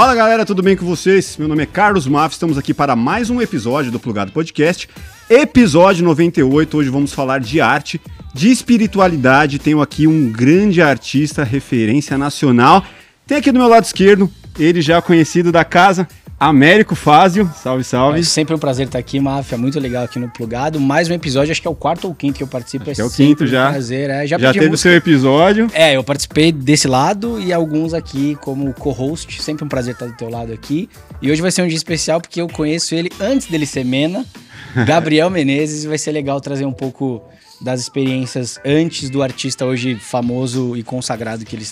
Fala galera, tudo bem com vocês? Meu nome é Carlos Maff, estamos aqui para mais um episódio do Plugado Podcast, episódio 98. Hoje vamos falar de arte, de espiritualidade. Tenho aqui um grande artista, referência nacional. Tem aqui do meu lado esquerdo, ele já conhecido da casa, Américo Fázio, salve, salve. É sempre um prazer estar aqui, Máfia, muito legal aqui no Plugado. Mais um episódio, acho que é o quarto ou quinto que eu participo. Acho é, é o quinto já. Um prazer, é. Já, já teve o seu episódio. É, eu participei desse lado e alguns aqui como co-host. Sempre um prazer estar do teu lado aqui. E hoje vai ser um dia especial porque eu conheço ele antes dele ser Mena, Gabriel Menezes, e vai ser legal trazer um pouco das experiências antes do artista hoje famoso e consagrado que ele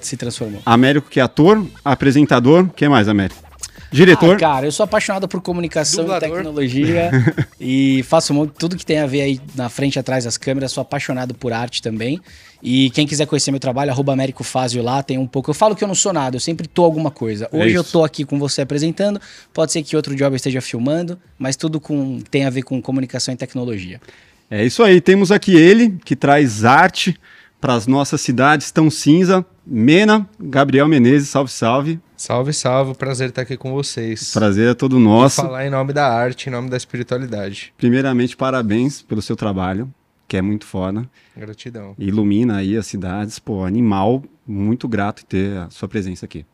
se transformou. Américo que é ator, apresentador, quem mais, Américo? Diretor. Ah, cara, eu sou apaixonado por comunicação Dublador. e tecnologia e faço muito, tudo que tem a ver aí na frente e atrás das câmeras. Sou apaixonado por arte também. E quem quiser conhecer meu trabalho, arroba Américo Fázio lá, tem um pouco. Eu falo que eu não sou nada, eu sempre tô alguma coisa. É Hoje é eu tô aqui com você apresentando, pode ser que outro job esteja filmando, mas tudo com, tem a ver com comunicação e tecnologia. É isso aí, temos aqui ele, que traz arte para as nossas cidades tão cinza. Mena, Gabriel Menezes, salve, salve. Salve, salve, prazer estar aqui com vocês. Prazer é todo nosso. Vou falar em nome da arte, em nome da espiritualidade. Primeiramente, parabéns pelo seu trabalho, que é muito foda. Gratidão. Ilumina aí as cidades, pô, animal, muito grato ter a sua presença aqui.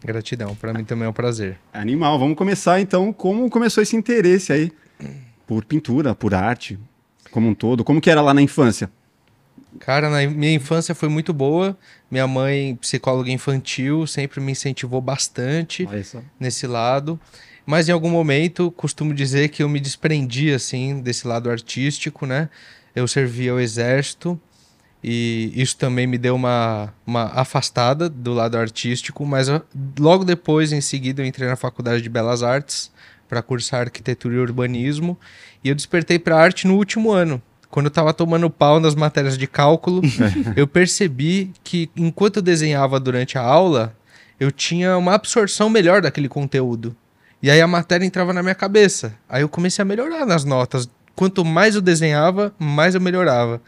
Gratidão, para mim também é um prazer. Animal, vamos começar então, como começou esse interesse aí por pintura, por arte, como um todo? Como que era lá na infância? Cara, na minha infância foi muito boa. Minha mãe, psicóloga infantil, sempre me incentivou bastante nesse lado. Mas em algum momento, costumo dizer que eu me desprendi, assim, desse lado artístico, né? Eu servia ao exército e isso também me deu uma, uma afastada do lado artístico, mas logo depois, em seguida, eu entrei na Faculdade de Belas Artes para cursar arquitetura e urbanismo e eu despertei para arte no último ano quando eu estava tomando pau nas matérias de cálculo, eu percebi que enquanto eu desenhava durante a aula, eu tinha uma absorção melhor daquele conteúdo. E aí a matéria entrava na minha cabeça. Aí eu comecei a melhorar nas notas. Quanto mais eu desenhava, mais eu melhorava.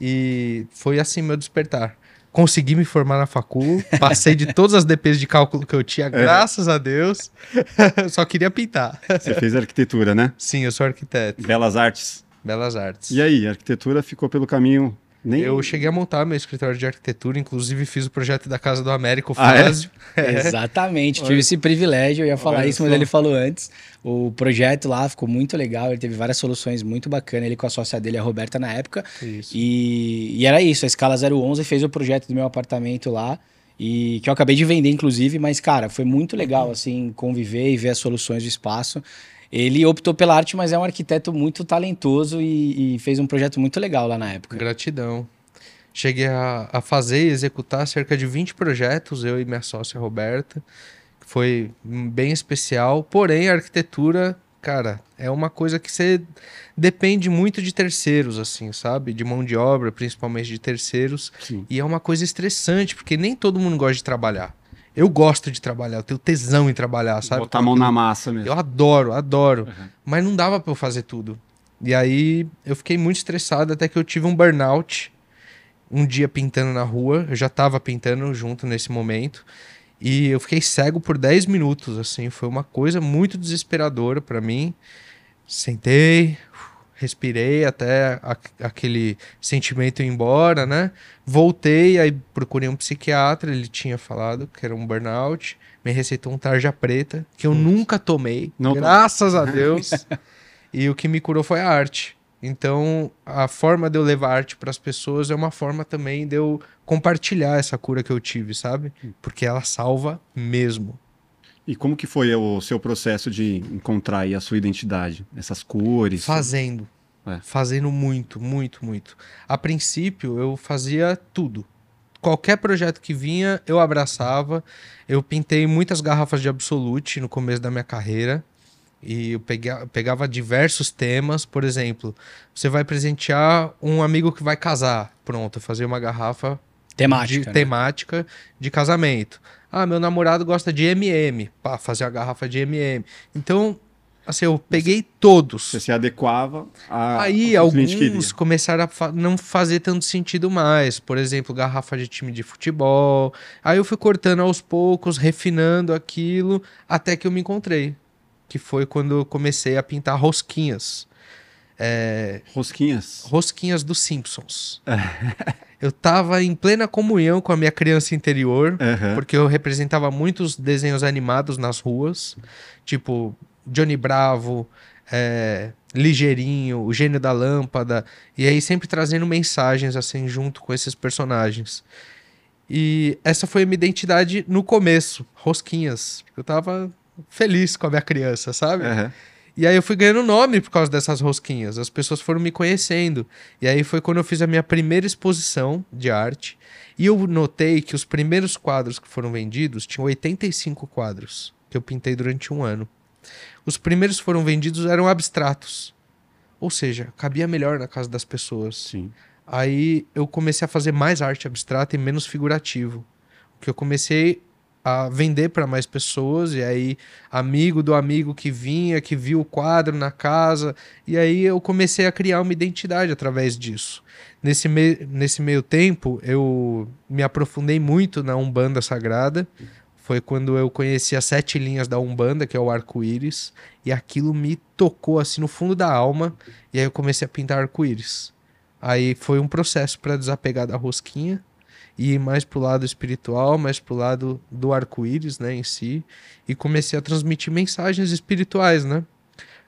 E foi assim meu despertar. Consegui me formar na facul, passei de todas as DPs de cálculo que eu tinha, é. graças a Deus. Só queria pintar. Você fez arquitetura, né? Sim, eu sou arquiteto. Belas Artes. Belas Artes. E aí, a arquitetura ficou pelo caminho nem... Eu cheguei a montar meu escritório de arquitetura, inclusive fiz o projeto da Casa do Américo, Fásio. Ah, é? É. Exatamente, tive esse privilégio, eu ia falar Olha isso, mas ele falou antes. O projeto lá ficou muito legal, ele teve várias soluções muito bacanas, ele com a sócia dele, a Roberta, na época. Isso. E, e era isso, a escala 011 fez o projeto do meu apartamento lá, e que eu acabei de vender, inclusive, mas, cara, foi muito legal, assim, conviver e ver as soluções do espaço. Ele optou pela arte, mas é um arquiteto muito talentoso e, e fez um projeto muito legal lá na época. Gratidão. Cheguei a, a fazer e executar cerca de 20 projetos, eu e minha sócia Roberta. Foi bem especial. Porém, a arquitetura, cara, é uma coisa que você depende muito de terceiros, assim, sabe? De mão de obra, principalmente de terceiros. Sim. E é uma coisa estressante, porque nem todo mundo gosta de trabalhar. Eu gosto de trabalhar, eu tenho tesão em trabalhar, sabe? Botar a mão na massa mesmo. Eu adoro, adoro. Uhum. Mas não dava para eu fazer tudo. E aí eu fiquei muito estressado até que eu tive um burnout um dia pintando na rua. Eu já tava pintando junto nesse momento. E eu fiquei cego por 10 minutos, assim. Foi uma coisa muito desesperadora para mim. Sentei, respirei até a, aquele sentimento ir embora, né? Voltei, aí procurei um psiquiatra, ele tinha falado que era um burnout, me receitou um tarja preta, que eu nunca tomei, Não graças a Deus. e o que me curou foi a arte. Então, a forma de eu levar arte para as pessoas é uma forma também de eu compartilhar essa cura que eu tive, sabe? Porque ela salva mesmo. E como que foi o seu processo de encontrar a sua identidade? Essas cores? Fazendo. É. Fazendo muito, muito, muito. A princípio, eu fazia tudo. Qualquer projeto que vinha, eu abraçava. Eu pintei muitas garrafas de Absolute no começo da minha carreira. E eu pegava, pegava diversos temas. Por exemplo, você vai presentear um amigo que vai casar. Pronto, eu fazia uma garrafa temática, de, né? temática de casamento. Ah, meu namorado gosta de MM. Pá, fazer a garrafa de MM. Então, Assim, eu peguei todos. Você se adequava a. Aí alguns começaram a fa não fazer tanto sentido mais. Por exemplo, garrafa de time de futebol. Aí eu fui cortando aos poucos, refinando aquilo, até que eu me encontrei. Que foi quando eu comecei a pintar rosquinhas. É... Rosquinhas? Rosquinhas dos Simpsons. eu tava em plena comunhão com a minha criança interior, uhum. porque eu representava muitos desenhos animados nas ruas, tipo Johnny Bravo, é, Ligeirinho, o Gênio da Lâmpada, e aí sempre trazendo mensagens assim junto com esses personagens. E essa foi a minha identidade no começo, rosquinhas. Eu tava feliz com a minha criança, sabe? Uhum. E aí eu fui ganhando nome por causa dessas rosquinhas. As pessoas foram me conhecendo. E aí foi quando eu fiz a minha primeira exposição de arte. E eu notei que os primeiros quadros que foram vendidos tinham 85 quadros que eu pintei durante um ano. Os primeiros foram vendidos eram abstratos. Ou seja, cabia melhor na casa das pessoas. Sim. Aí eu comecei a fazer mais arte abstrata e menos figurativo. Que eu comecei a vender para mais pessoas e aí amigo do amigo que vinha, que viu o quadro na casa, e aí eu comecei a criar uma identidade através disso. Nesse, me nesse meio tempo, eu me aprofundei muito na Umbanda Sagrada, foi quando eu conheci as sete linhas da Umbanda, que é o arco-íris, e aquilo me tocou assim no fundo da alma, e aí eu comecei a pintar arco-íris. Aí foi um processo para desapegar da rosquinha e ir mais pro lado espiritual, mais pro lado do arco-íris, né, em si, e comecei a transmitir mensagens espirituais, né?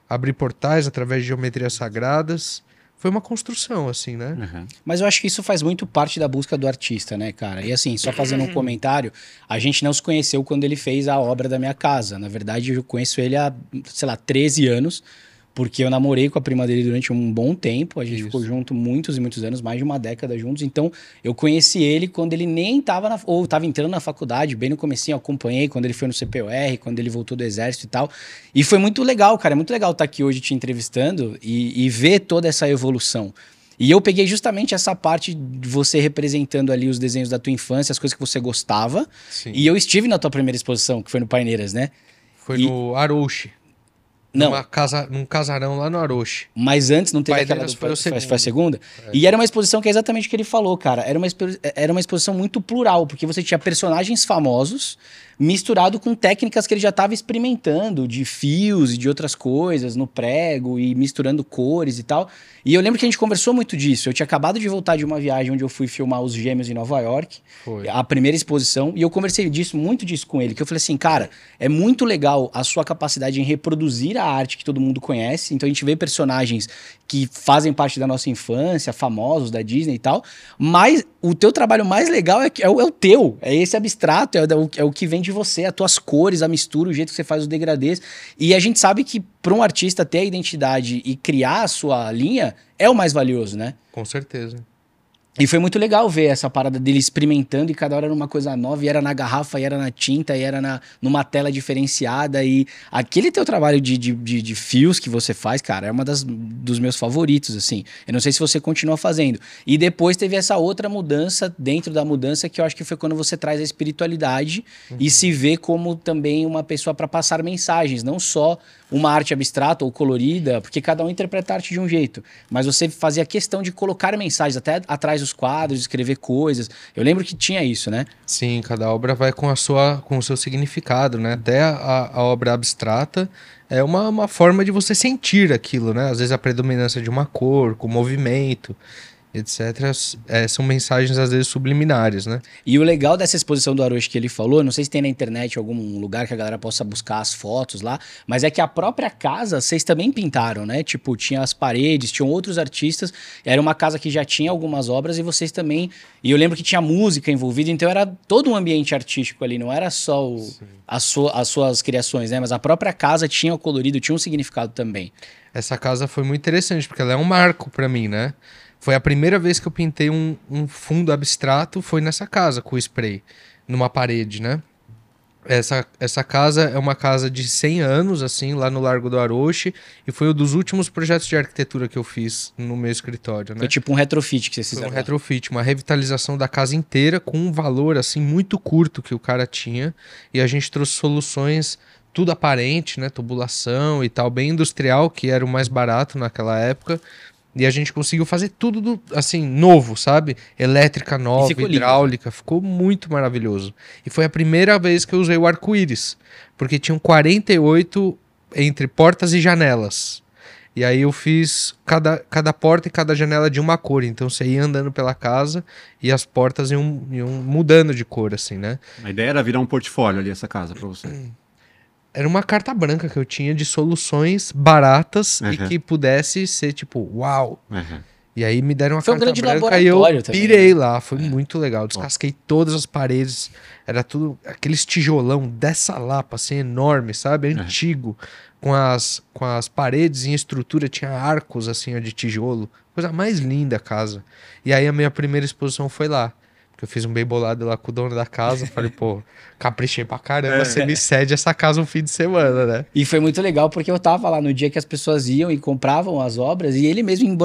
Abrir portais através de geometrias sagradas, foi uma construção, assim, né? Uhum. Mas eu acho que isso faz muito parte da busca do artista, né, cara? E assim, só fazendo um comentário, a gente não se conheceu quando ele fez a obra da minha casa. Na verdade, eu conheço ele há, sei lá, 13 anos. Porque eu namorei com a prima dele durante um bom tempo, a gente Isso. ficou junto muitos e muitos anos, mais de uma década juntos. Então, eu conheci ele quando ele nem estava na, ou estava entrando na faculdade, bem no comecinho, acompanhei quando ele foi no CPOR, quando ele voltou do exército e tal. E foi muito legal, cara, é muito legal estar aqui hoje te entrevistando e, e ver toda essa evolução. E eu peguei justamente essa parte de você representando ali os desenhos da tua infância, as coisas que você gostava. Sim. E eu estive na tua primeira exposição, que foi no Paineiras, né? Foi e... no Arouche. Não. Numa casa, num casarão lá no Aroche. Mas antes não teve Pai aquela do, foi, foi, foi a segunda? É. E era uma exposição que é exatamente o que ele falou, cara. Era uma, era uma exposição muito plural, porque você tinha personagens famosos misturado com técnicas que ele já estava experimentando, de fios e de outras coisas, no prego e misturando cores e tal. E eu lembro que a gente conversou muito disso. Eu tinha acabado de voltar de uma viagem onde eu fui filmar os gêmeos em Nova York, Foi. a primeira exposição, e eu conversei disso, muito disso com ele, que eu falei assim, cara, é muito legal a sua capacidade em reproduzir a arte que todo mundo conhece. Então a gente vê personagens que fazem parte da nossa infância, famosos da Disney e tal, mas o teu trabalho mais legal é, é, o, é o teu, é esse abstrato, é o, é o que vem de você, as tuas cores, a mistura, o jeito que você faz os degradês. E a gente sabe que para um artista ter a identidade e criar a sua linha é o mais valioso, né? Com certeza. E foi muito legal ver essa parada dele experimentando e cada hora era uma coisa nova, e era na garrafa, e era na tinta, e era na, numa tela diferenciada. E aquele teu trabalho de, de, de, de fios que você faz, cara, é uma das, dos meus favoritos, assim. Eu não sei se você continua fazendo. E depois teve essa outra mudança dentro da mudança, que eu acho que foi quando você traz a espiritualidade uhum. e se vê como também uma pessoa para passar mensagens, não só uma arte abstrata ou colorida, porque cada um interpreta a arte de um jeito. Mas você fazia questão de colocar mensagens até atrás dos quadros, escrever coisas. Eu lembro que tinha isso, né? Sim, cada obra vai com a sua com o seu significado, né? Até a, a obra abstrata é uma, uma forma de você sentir aquilo, né? Às vezes a predominância de uma cor, com movimento etc., é, são mensagens às vezes subliminares, né? E o legal dessa exposição do Aroshi que ele falou, não sei se tem na internet algum lugar que a galera possa buscar as fotos lá, mas é que a própria casa vocês também pintaram, né? Tipo, tinha as paredes, tinham outros artistas, era uma casa que já tinha algumas obras e vocês também. E eu lembro que tinha música envolvida, então era todo um ambiente artístico ali, não era só o, as, as suas criações, né? Mas a própria casa tinha o colorido, tinha um significado também. Essa casa foi muito interessante, porque ela é um marco para mim, né? Foi a primeira vez que eu pintei um, um fundo abstrato, foi nessa casa com spray, numa parede, né? Essa, essa casa é uma casa de 100 anos, assim, lá no Largo do Aroche, e foi um dos últimos projetos de arquitetura que eu fiz no meu escritório, né? Foi tipo um retrofit que vocês fizeram. Foi um retrofit, uma revitalização da casa inteira com um valor, assim, muito curto que o cara tinha, e a gente trouxe soluções tudo aparente, né? Tubulação e tal, bem industrial, que era o mais barato naquela época. E a gente conseguiu fazer tudo do, assim, novo, sabe? Elétrica nova, ficou hidráulica, lindo. ficou muito maravilhoso. E foi a primeira vez que eu usei o arco-íris, porque tinham 48 entre portas e janelas. E aí eu fiz cada, cada porta e cada janela de uma cor. Então você ia andando pela casa e as portas iam, iam mudando de cor, assim, né? A ideia era virar um portfólio ali, essa casa, para você. era uma carta branca que eu tinha de soluções baratas uhum. e que pudesse ser tipo, uau. Uhum. E aí me deram uma foi carta um branca e eu pirei também, né? lá, foi é. muito legal. Descasquei todas as paredes, era tudo aqueles tijolão dessa lapa assim enorme, sabe? Antigo, com as com as paredes em estrutura tinha arcos assim de tijolo, coisa mais linda a casa. E aí a minha primeira exposição foi lá que eu fiz um bem bolado lá com o dono da casa. Falei, pô, caprichei pra caramba, é. você me cede essa casa um fim de semana, né? E foi muito legal porque eu tava lá no dia que as pessoas iam e compravam as obras e ele mesmo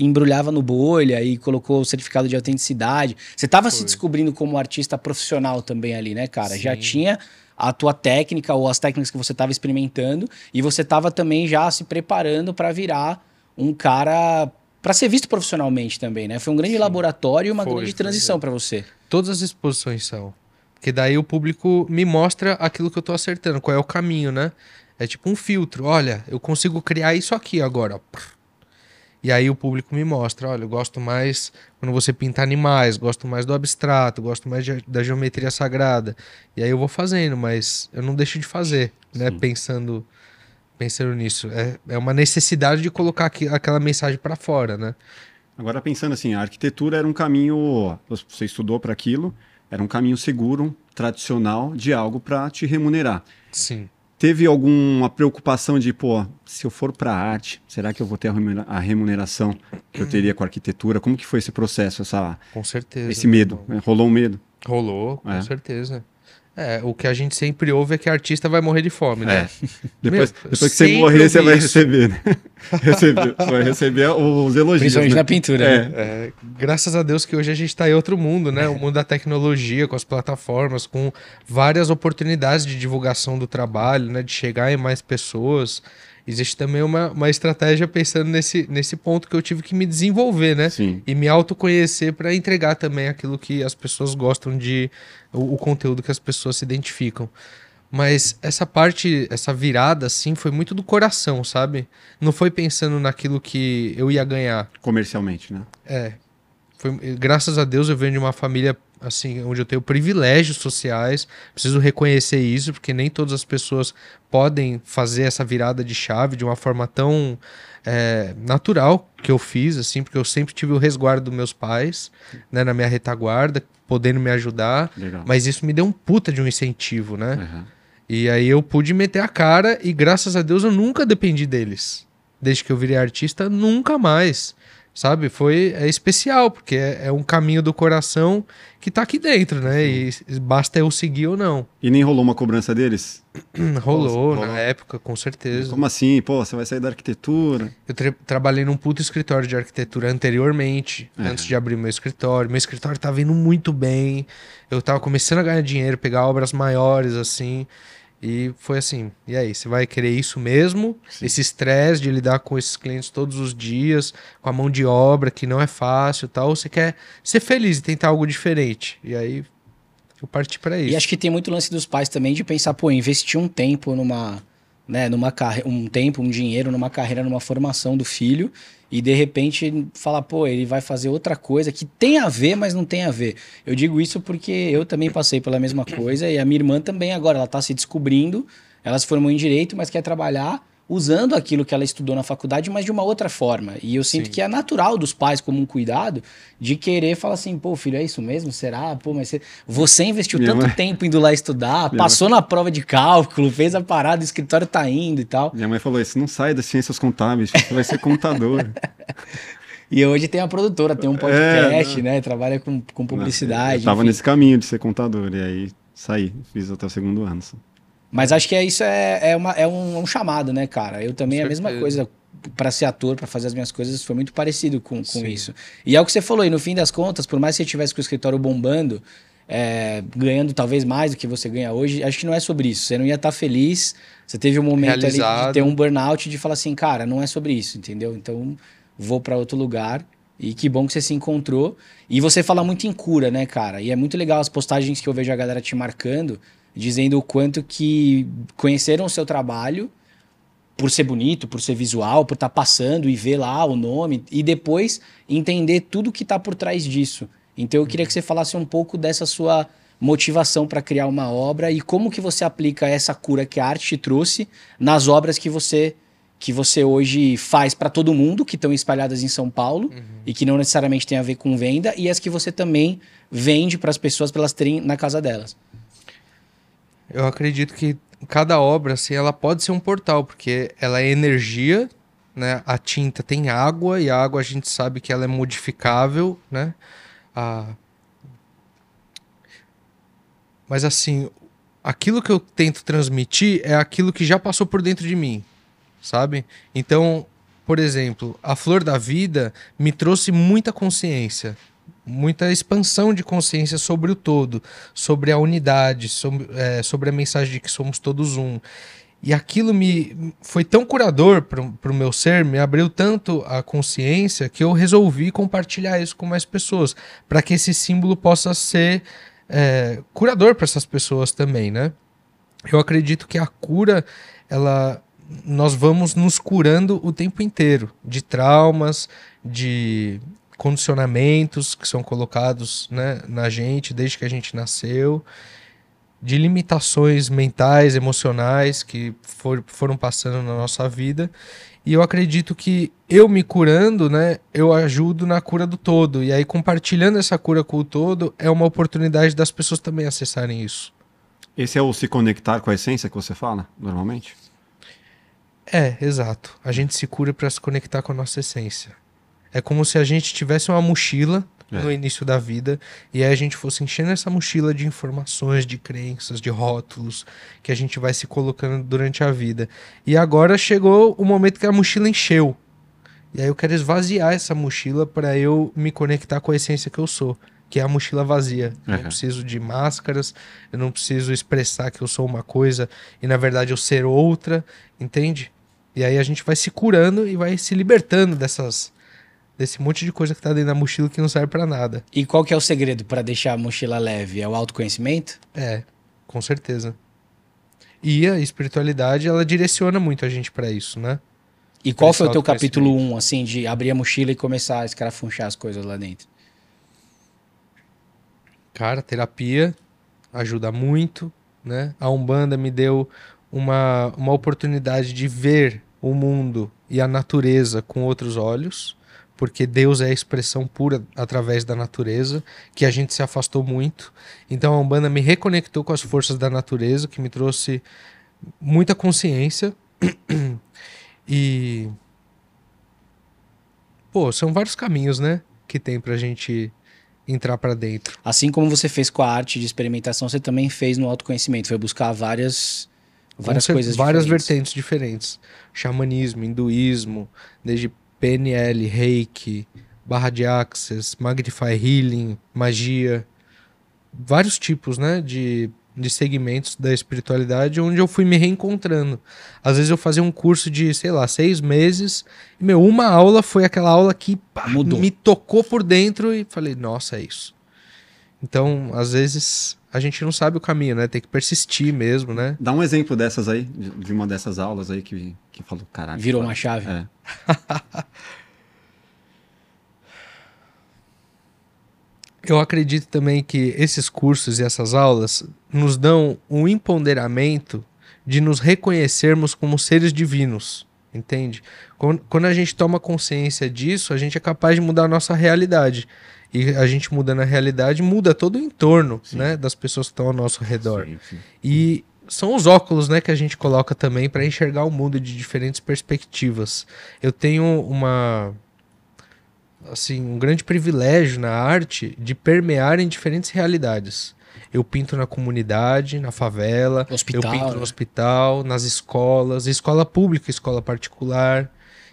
embrulhava no bolha e colocou o certificado de autenticidade. Você tava foi. se descobrindo como artista profissional também ali, né, cara? Sim. Já tinha a tua técnica ou as técnicas que você estava experimentando e você estava também já se preparando para virar um cara para ser visto profissionalmente também, né? Foi um grande Sim. laboratório e uma foi, grande transição para você. Todas as exposições são. Porque daí o público me mostra aquilo que eu tô acertando, qual é o caminho, né? É tipo um filtro. Olha, eu consigo criar isso aqui agora. E aí o público me mostra, olha, eu gosto mais quando você pinta animais, gosto mais do abstrato, gosto mais de, da geometria sagrada. E aí eu vou fazendo, mas eu não deixo de fazer, né? Pensando pensando nisso. É, é uma necessidade de colocar aqui, aquela mensagem para fora, né? Agora pensando assim, a arquitetura era um caminho, você estudou para aquilo, era um caminho seguro, tradicional de algo para te remunerar. Sim. Teve alguma preocupação de, pô, se eu for para arte, será que eu vou ter a remuneração que eu teria com a arquitetura? Como que foi esse processo, essa Com certeza. Esse medo, rolou um medo? Rolou, com é. certeza. É, o que a gente sempre ouve é que artista vai morrer de fome, né? É. Depois, Meu, depois que você morrer, você vai receber, né? receber, você vai receber os elogios. Principalmente né? na pintura. É. Né? É, graças a Deus que hoje a gente está em outro mundo, né? O mundo da tecnologia, com as plataformas, com várias oportunidades de divulgação do trabalho, né? De chegar em mais pessoas existe também uma, uma estratégia pensando nesse, nesse ponto que eu tive que me desenvolver, né? Sim. E me autoconhecer para entregar também aquilo que as pessoas gostam de. O, o, conteúdo que as pessoas se identificam. Mas essa parte, essa virada, assim, foi muito do coração, sabe? Não foi pensando naquilo que eu ia ganhar. Comercialmente, né? É. Foi, graças a Deus eu venho de uma família assim, onde eu tenho privilégios sociais, preciso reconhecer isso, porque nem todas as pessoas podem fazer essa virada de chave de uma forma tão é, natural que eu fiz, assim, porque eu sempre tive o resguardo dos meus pais, né, na minha retaguarda, podendo me ajudar, Legal. mas isso me deu um puta de um incentivo, né? Uhum. E aí eu pude meter a cara e graças a Deus eu nunca dependi deles. Desde que eu virei artista, nunca mais sabe? Foi é especial, porque é, é, um caminho do coração que tá aqui dentro, né? E basta eu seguir ou não. E nem rolou uma cobrança deles? rolou, rolou, na época, com certeza. Como assim? Pô, você vai sair da arquitetura? Eu tra trabalhei num puto escritório de arquitetura anteriormente, é. antes de abrir meu escritório. Meu escritório tava indo muito bem. Eu tava começando a ganhar dinheiro, pegar obras maiores, assim. E foi assim, e aí, você vai querer isso mesmo? Sim. Esse estresse de lidar com esses clientes todos os dias, com a mão de obra que não é fácil tal, ou você quer ser feliz e tentar algo diferente? E aí eu parti para isso. E acho que tem muito lance dos pais também de pensar, pô, investir um tempo numa, né, numa carreira, um tempo, um dinheiro numa carreira, numa formação do filho e de repente falar, pô, ele vai fazer outra coisa que tem a ver, mas não tem a ver. Eu digo isso porque eu também passei pela mesma coisa e a minha irmã também agora, ela está se descobrindo, ela se formou em direito, mas quer trabalhar usando aquilo que ela estudou na faculdade, mas de uma outra forma. E eu sinto Sim. que é natural dos pais, como um cuidado, de querer falar assim, pô, filho, é isso mesmo? Será? Pô, mas você, você investiu Minha tanto mãe... tempo indo lá estudar, Minha passou mãe... na prova de cálculo, fez a parada, o escritório tá indo e tal. Minha mãe falou isso, não sai das ciências contábeis, você vai ser contador. E hoje tem a produtora, tem um é, podcast, é, né? Trabalha com, com publicidade. Eu tava enfim. nesse caminho de ser contador, e aí saí, fiz até o segundo ano. Mas acho que é, isso é, é, uma, é um, um chamado, né, cara? Eu também, é a mesma coisa para ser ator, para fazer as minhas coisas, foi muito parecido com, com isso. E é o que você falou, e no fim das contas, por mais que você tivesse com o escritório bombando, é, ganhando talvez mais do que você ganha hoje. Acho que não é sobre isso. Você não ia estar tá feliz. Você teve um momento ali de ter um burnout de falar assim, cara, não é sobre isso, entendeu? Então vou para outro lugar. E que bom que você se encontrou. E você fala muito em cura, né, cara? E é muito legal as postagens que eu vejo a galera te marcando, dizendo o quanto que conheceram o seu trabalho por ser bonito, por ser visual, por estar tá passando e ver lá o nome e depois entender tudo que está por trás disso. Então eu queria que você falasse um pouco dessa sua motivação para criar uma obra e como que você aplica essa cura que a arte te trouxe nas obras que você que você hoje faz para todo mundo que estão espalhadas em São Paulo uhum. e que não necessariamente tem a ver com venda e as que você também vende para as pessoas para elas terem na casa delas. Eu acredito que cada obra assim, ela pode ser um portal, porque ela é energia, né? A tinta tem água e a água a gente sabe que ela é modificável, né? A... Mas assim, aquilo que eu tento transmitir é aquilo que já passou por dentro de mim, sabe? Então, por exemplo, a flor da vida me trouxe muita consciência, muita expansão de consciência sobre o todo, sobre a unidade, sobre, é, sobre a mensagem de que somos todos um. E aquilo me foi tão curador para o meu ser, me abriu tanto a consciência que eu resolvi compartilhar isso com mais pessoas, para que esse símbolo possa ser é, curador para essas pessoas também, né? Eu acredito que a cura, ela, nós vamos nos curando o tempo inteiro de traumas, de condicionamentos que são colocados né, na gente desde que a gente nasceu, de limitações mentais, emocionais que for, foram passando na nossa vida. E eu acredito que eu me curando, né, eu ajudo na cura do todo. E aí, compartilhando essa cura com o todo, é uma oportunidade das pessoas também acessarem isso. Esse é o se conectar com a essência que você fala, normalmente? É, exato. A gente se cura para se conectar com a nossa essência. É como se a gente tivesse uma mochila é. no início da vida e aí a gente fosse enchendo essa mochila de informações, de crenças, de rótulos que a gente vai se colocando durante a vida. E agora chegou o momento que a mochila encheu. E aí eu quero esvaziar essa mochila para eu me conectar com a essência que eu sou, que é a mochila vazia. Eu não preciso de máscaras, eu não preciso expressar que eu sou uma coisa e na verdade eu ser outra, entende? E aí a gente vai se curando e vai se libertando dessas desse monte de coisa que tá dentro da mochila que não serve para nada. E qual que é o segredo para deixar a mochila leve? É o autoconhecimento? É, com certeza. E a espiritualidade, ela direciona muito a gente para isso, né? E qual foi o teu capítulo 1, um, assim, de abrir a mochila e começar a escarafunchar as coisas lá dentro? Cara, terapia ajuda muito, né? A Umbanda me deu uma, uma oportunidade de ver o mundo e a natureza com outros olhos porque Deus é a expressão pura através da natureza, que a gente se afastou muito. Então a Umbanda me reconectou com as forças da natureza, que me trouxe muita consciência. e. Pô, são vários caminhos, né? Que tem pra gente entrar para dentro. Assim como você fez com a arte de experimentação, você também fez no autoconhecimento, foi buscar várias várias coisas várias diferentes. vertentes diferentes, xamanismo, hinduísmo, desde PNL, Reiki, barra de Access, Magnify Healing, magia, vários tipos, né, de, de segmentos da espiritualidade onde eu fui me reencontrando. Às vezes eu fazia um curso de, sei lá, seis meses e, meu, uma aula foi aquela aula que pá, me tocou por dentro e falei, nossa, é isso. Então, às vezes a gente não sabe o caminho, né? Tem que persistir mesmo, né? Dá um exemplo dessas aí, de uma dessas aulas aí que, que falou, caralho. Virou uma chave. É. Eu acredito também que esses cursos e essas aulas nos dão um empoderamento de nos reconhecermos como seres divinos, entende? Quando a gente toma consciência disso, a gente é capaz de mudar a nossa realidade. E a gente mudando a realidade muda todo o entorno né, das pessoas que estão ao nosso redor. Sim, sim. E são os óculos né, que a gente coloca também para enxergar o mundo de diferentes perspectivas. Eu tenho uma assim um grande privilégio na arte de permear em diferentes realidades. Eu pinto na comunidade, na favela, hospital, eu pinto no né? hospital, nas escolas, escola pública, escola particular.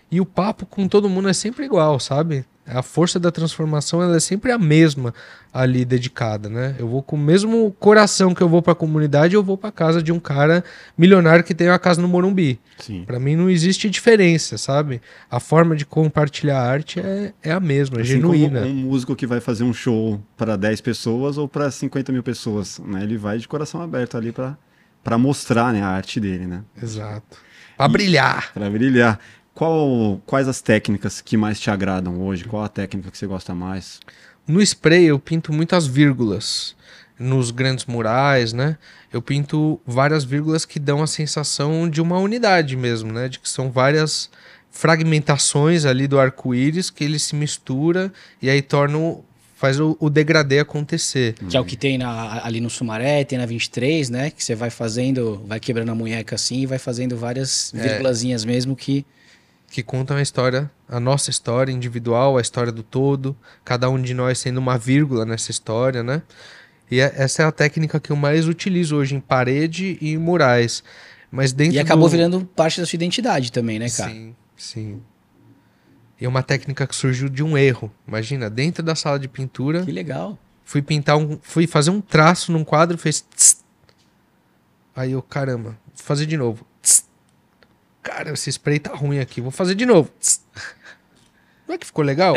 E o papo com todo mundo é sempre igual, sabe? A força da transformação ela é sempre a mesma ali dedicada, né? Eu vou com o mesmo coração que eu vou para a comunidade, eu vou para casa de um cara milionário que tem uma casa no Morumbi. Para mim não existe diferença, sabe? A forma de compartilhar arte é, é a mesma, é assim genuína. um músico que vai fazer um show para 10 pessoas ou para 50 mil pessoas, né? Ele vai de coração aberto ali para para mostrar né, a arte dele, né? Exato. Para brilhar. Para brilhar. Qual, quais as técnicas que mais te agradam hoje? Qual a técnica que você gosta mais? No spray eu pinto muitas vírgulas. Nos grandes murais, né? Eu pinto várias vírgulas que dão a sensação de uma unidade mesmo, né? De que são várias fragmentações ali do arco-íris que ele se mistura e aí torna faz o, o degradê acontecer. Que é o que tem na, ali no Sumaré, tem na 23, né? Que você vai fazendo, vai quebrando a munheca assim e vai fazendo várias é. vírgulazinhas mesmo que que contam a história, a nossa história individual, a história do todo, cada um de nós sendo uma vírgula nessa história, né? E é, essa é a técnica que eu mais utilizo hoje em parede e em murais. Mas dentro E acabou do... virando parte da sua identidade também, né, cara? Sim, sim. E é uma técnica que surgiu de um erro. Imagina, dentro da sala de pintura. Que legal. Fui pintar um. Fui fazer um traço num quadro, fez. Tss. Aí eu, caramba, vou fazer de novo. Cara, esse spray tá ruim aqui, vou fazer de novo. Não é que ficou legal?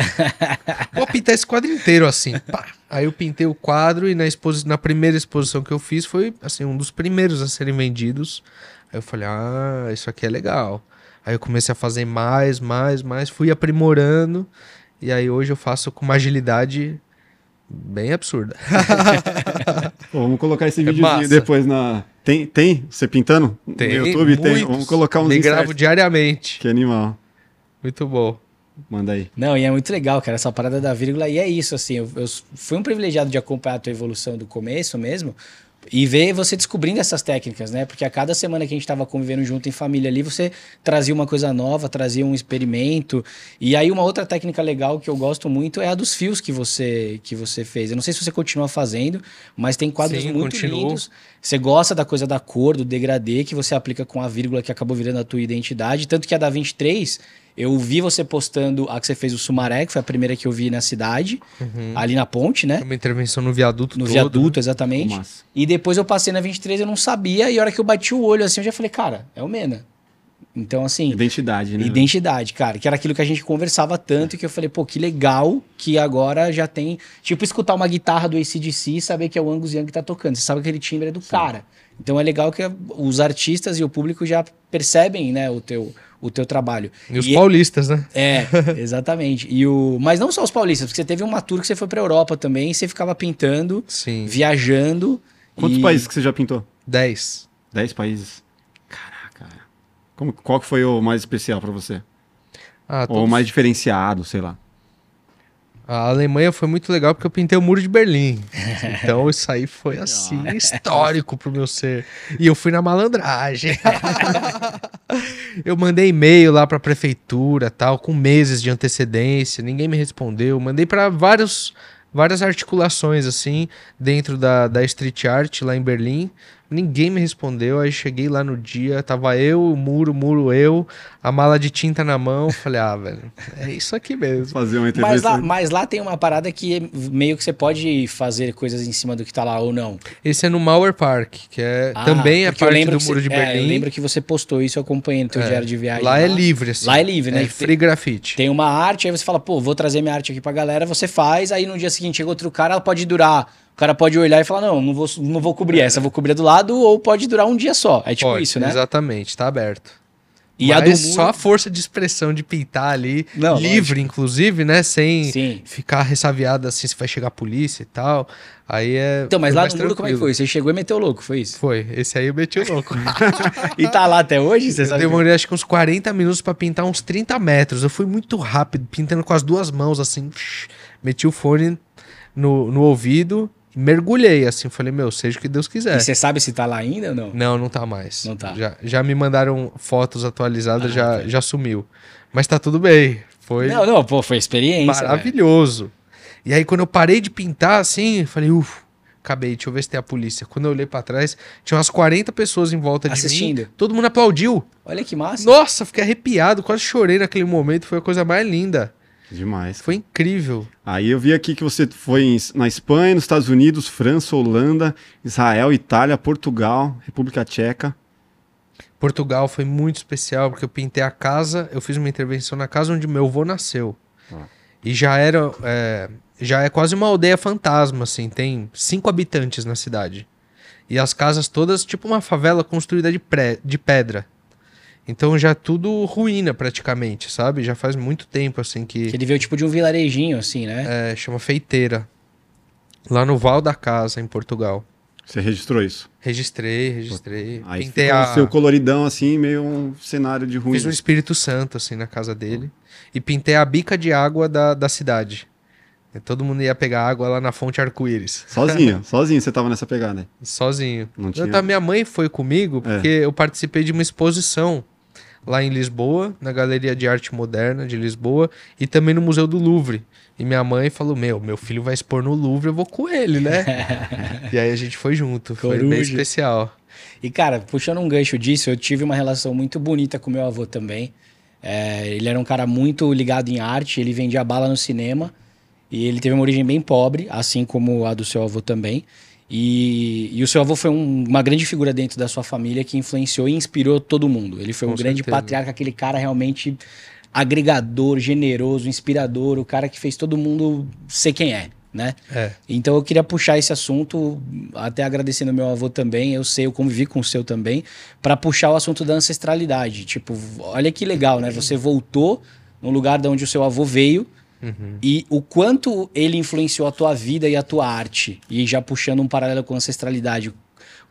vou pintar esse quadro inteiro assim. Pá. Aí eu pintei o quadro e na, exposi na primeira exposição que eu fiz foi assim um dos primeiros a serem vendidos. Aí eu falei, ah, isso aqui é legal. Aí eu comecei a fazer mais, mais, mais, fui aprimorando. E aí hoje eu faço com uma agilidade bem absurda. Pô, vamos colocar esse é videozinho depois na, tem, tem? Você pintando? Tem. No YouTube muitos. tem. Vamos colocar uns Me gravo diariamente. Que animal. Muito bom. Manda aí. Não, e é muito legal, cara, essa parada da vírgula. E é isso, assim, eu, eu fui um privilegiado de acompanhar a tua evolução do começo mesmo. E ver você descobrindo essas técnicas, né? Porque a cada semana que a gente estava convivendo junto em família ali, você trazia uma coisa nova, trazia um experimento. E aí uma outra técnica legal que eu gosto muito é a dos fios que você que você fez. Eu não sei se você continua fazendo, mas tem quadros Sim, muito continuo. lindos. Você gosta da coisa da cor, do degradê que você aplica com a vírgula que acabou virando a tua identidade, tanto que a da 23 eu vi você postando a que você fez o Sumaré, que foi a primeira que eu vi na cidade, uhum. ali na ponte, né? Uma intervenção no viaduto No todo, viaduto, né? exatamente. Nossa. E depois eu passei na 23, eu não sabia, e a hora que eu bati o olho assim, eu já falei, cara, é o Mena. Então, assim. Identidade, né? Identidade, cara. Que era aquilo que a gente conversava tanto que eu falei, pô, que legal que agora já tem. Tipo, escutar uma guitarra do ACDC e saber que é o Angus Young que tá tocando. Você sabe que aquele timbre é do Sim. cara. Então é legal que os artistas e o público já percebem, né, o teu, o teu trabalho. E os e paulistas, né? É, exatamente. E o, mas não só os paulistas, porque você teve uma tour que você foi para Europa também, e você ficava pintando, Sim. viajando. Quantos e... países que você já pintou? Dez. Dez países. Caraca. Como, qual que foi o mais especial para você? Ah. Ou o mais diferenciado, sei lá. A Alemanha foi muito legal porque eu pintei o muro de Berlim. Então isso aí foi assim, histórico pro meu ser. E eu fui na malandragem. eu mandei e-mail lá pra prefeitura, tal, com meses de antecedência, ninguém me respondeu. Mandei para vários várias articulações assim dentro da, da street art lá em Berlim Ninguém me respondeu. Aí cheguei lá no dia, tava eu, o muro, o muro eu, a mala de tinta na mão. Falei, ah, velho, é isso aqui mesmo. Fazer uma mas lá, mas lá tem uma parada que meio que você pode fazer coisas em cima do que tá lá ou não. Esse é no Mauer Park, que é ah, também é parte do muro de Berlim. É, eu lembro que você postou isso, eu acompanhei no teu é, diário de viagem. Lá, lá, é livre, assim. Lá é livre, né? É free grafite. Tem uma arte, aí você fala, pô, vou trazer minha arte aqui pra galera, você faz, aí no dia seguinte chega outro cara, ela pode durar cara pode olhar e falar: não, não vou, não vou cobrir essa, vou cobrir a do lado, ou pode durar um dia só. É tipo pode, isso, né? Exatamente, tá aberto. E Mas a do muro... só a força de expressão de pintar ali, não, livre, lógico. inclusive, né? Sem Sim. ficar ressaviado assim se vai chegar a polícia e tal. Aí é. Então, mas lá no tranquilo. muro como é que foi? Você chegou e meteu o louco, foi isso? Foi. Esse aí eu meti o louco. e tá lá até hoje? Você eu sabe demorei acho que uns 40 minutos para pintar uns 30 metros. Eu fui muito rápido, pintando com as duas mãos, assim. Meti o fone no, no ouvido mergulhei, assim, falei, meu, seja o que Deus quiser. E você sabe se tá lá ainda ou não? Não, não tá mais. Não tá. Já, já me mandaram fotos atualizadas, ah, já, okay. já sumiu. Mas tá tudo bem. Foi. Não, não, pô, foi experiência. Maravilhoso. Véio. E aí, quando eu parei de pintar, assim, falei, uff, acabei, deixa eu ver se tem a polícia. Quando eu olhei para trás, tinha umas 40 pessoas em volta Assistindo. de mim. Todo mundo aplaudiu. Olha que massa. Nossa, fiquei arrepiado, quase chorei naquele momento, foi a coisa mais linda. Demais. Foi incrível. Aí eu vi aqui que você foi na Espanha, nos Estados Unidos, França, Holanda, Israel, Itália, Portugal, República Tcheca. Portugal foi muito especial porque eu pintei a casa, eu fiz uma intervenção na casa onde meu avô nasceu. Ah. E já era. É, já é quase uma aldeia fantasma, assim. Tem cinco habitantes na cidade. E as casas todas, tipo uma favela construída de, pré, de pedra. Então já é tudo ruína praticamente, sabe? Já faz muito tempo assim que. Que ele veio tipo de um vilarejinho, assim, né? É, chama Feiteira. Lá no Val da Casa, em Portugal. Você registrou isso? Registrei, registrei. Aí Pintei a... o seu coloridão, assim, meio um cenário de ruína. Fiz um Espírito Santo, assim, na casa dele. E pintei a bica de água da, da cidade. Todo mundo ia pegar água lá na fonte arco-íris. Sozinho, sozinho você tava nessa pegada. Sozinho. Não tinha... Então, minha mãe foi comigo porque é. eu participei de uma exposição lá em Lisboa, na Galeria de Arte Moderna de Lisboa, e também no Museu do Louvre. E minha mãe falou: Meu, meu filho vai expor no Louvre, eu vou com ele, né? e aí a gente foi junto, foi bem especial. E cara, puxando um gancho disso, eu tive uma relação muito bonita com meu avô também. É, ele era um cara muito ligado em arte, ele vendia bala no cinema. E ele teve uma origem bem pobre, assim como a do seu avô também. E, e o seu avô foi um, uma grande figura dentro da sua família que influenciou e inspirou todo mundo. Ele foi Com um certeza. grande patriarca, aquele cara realmente agregador, generoso, inspirador, o cara que fez todo mundo ser quem é. Né? É. Então eu queria puxar esse assunto, até agradecendo meu avô também, eu sei, eu convivi com o seu também, para puxar o assunto da ancestralidade. Tipo, olha que legal, né? Você voltou no lugar de onde o seu avô veio, Uhum. E o quanto ele influenciou a tua vida e a tua arte. E já puxando um paralelo com ancestralidade. O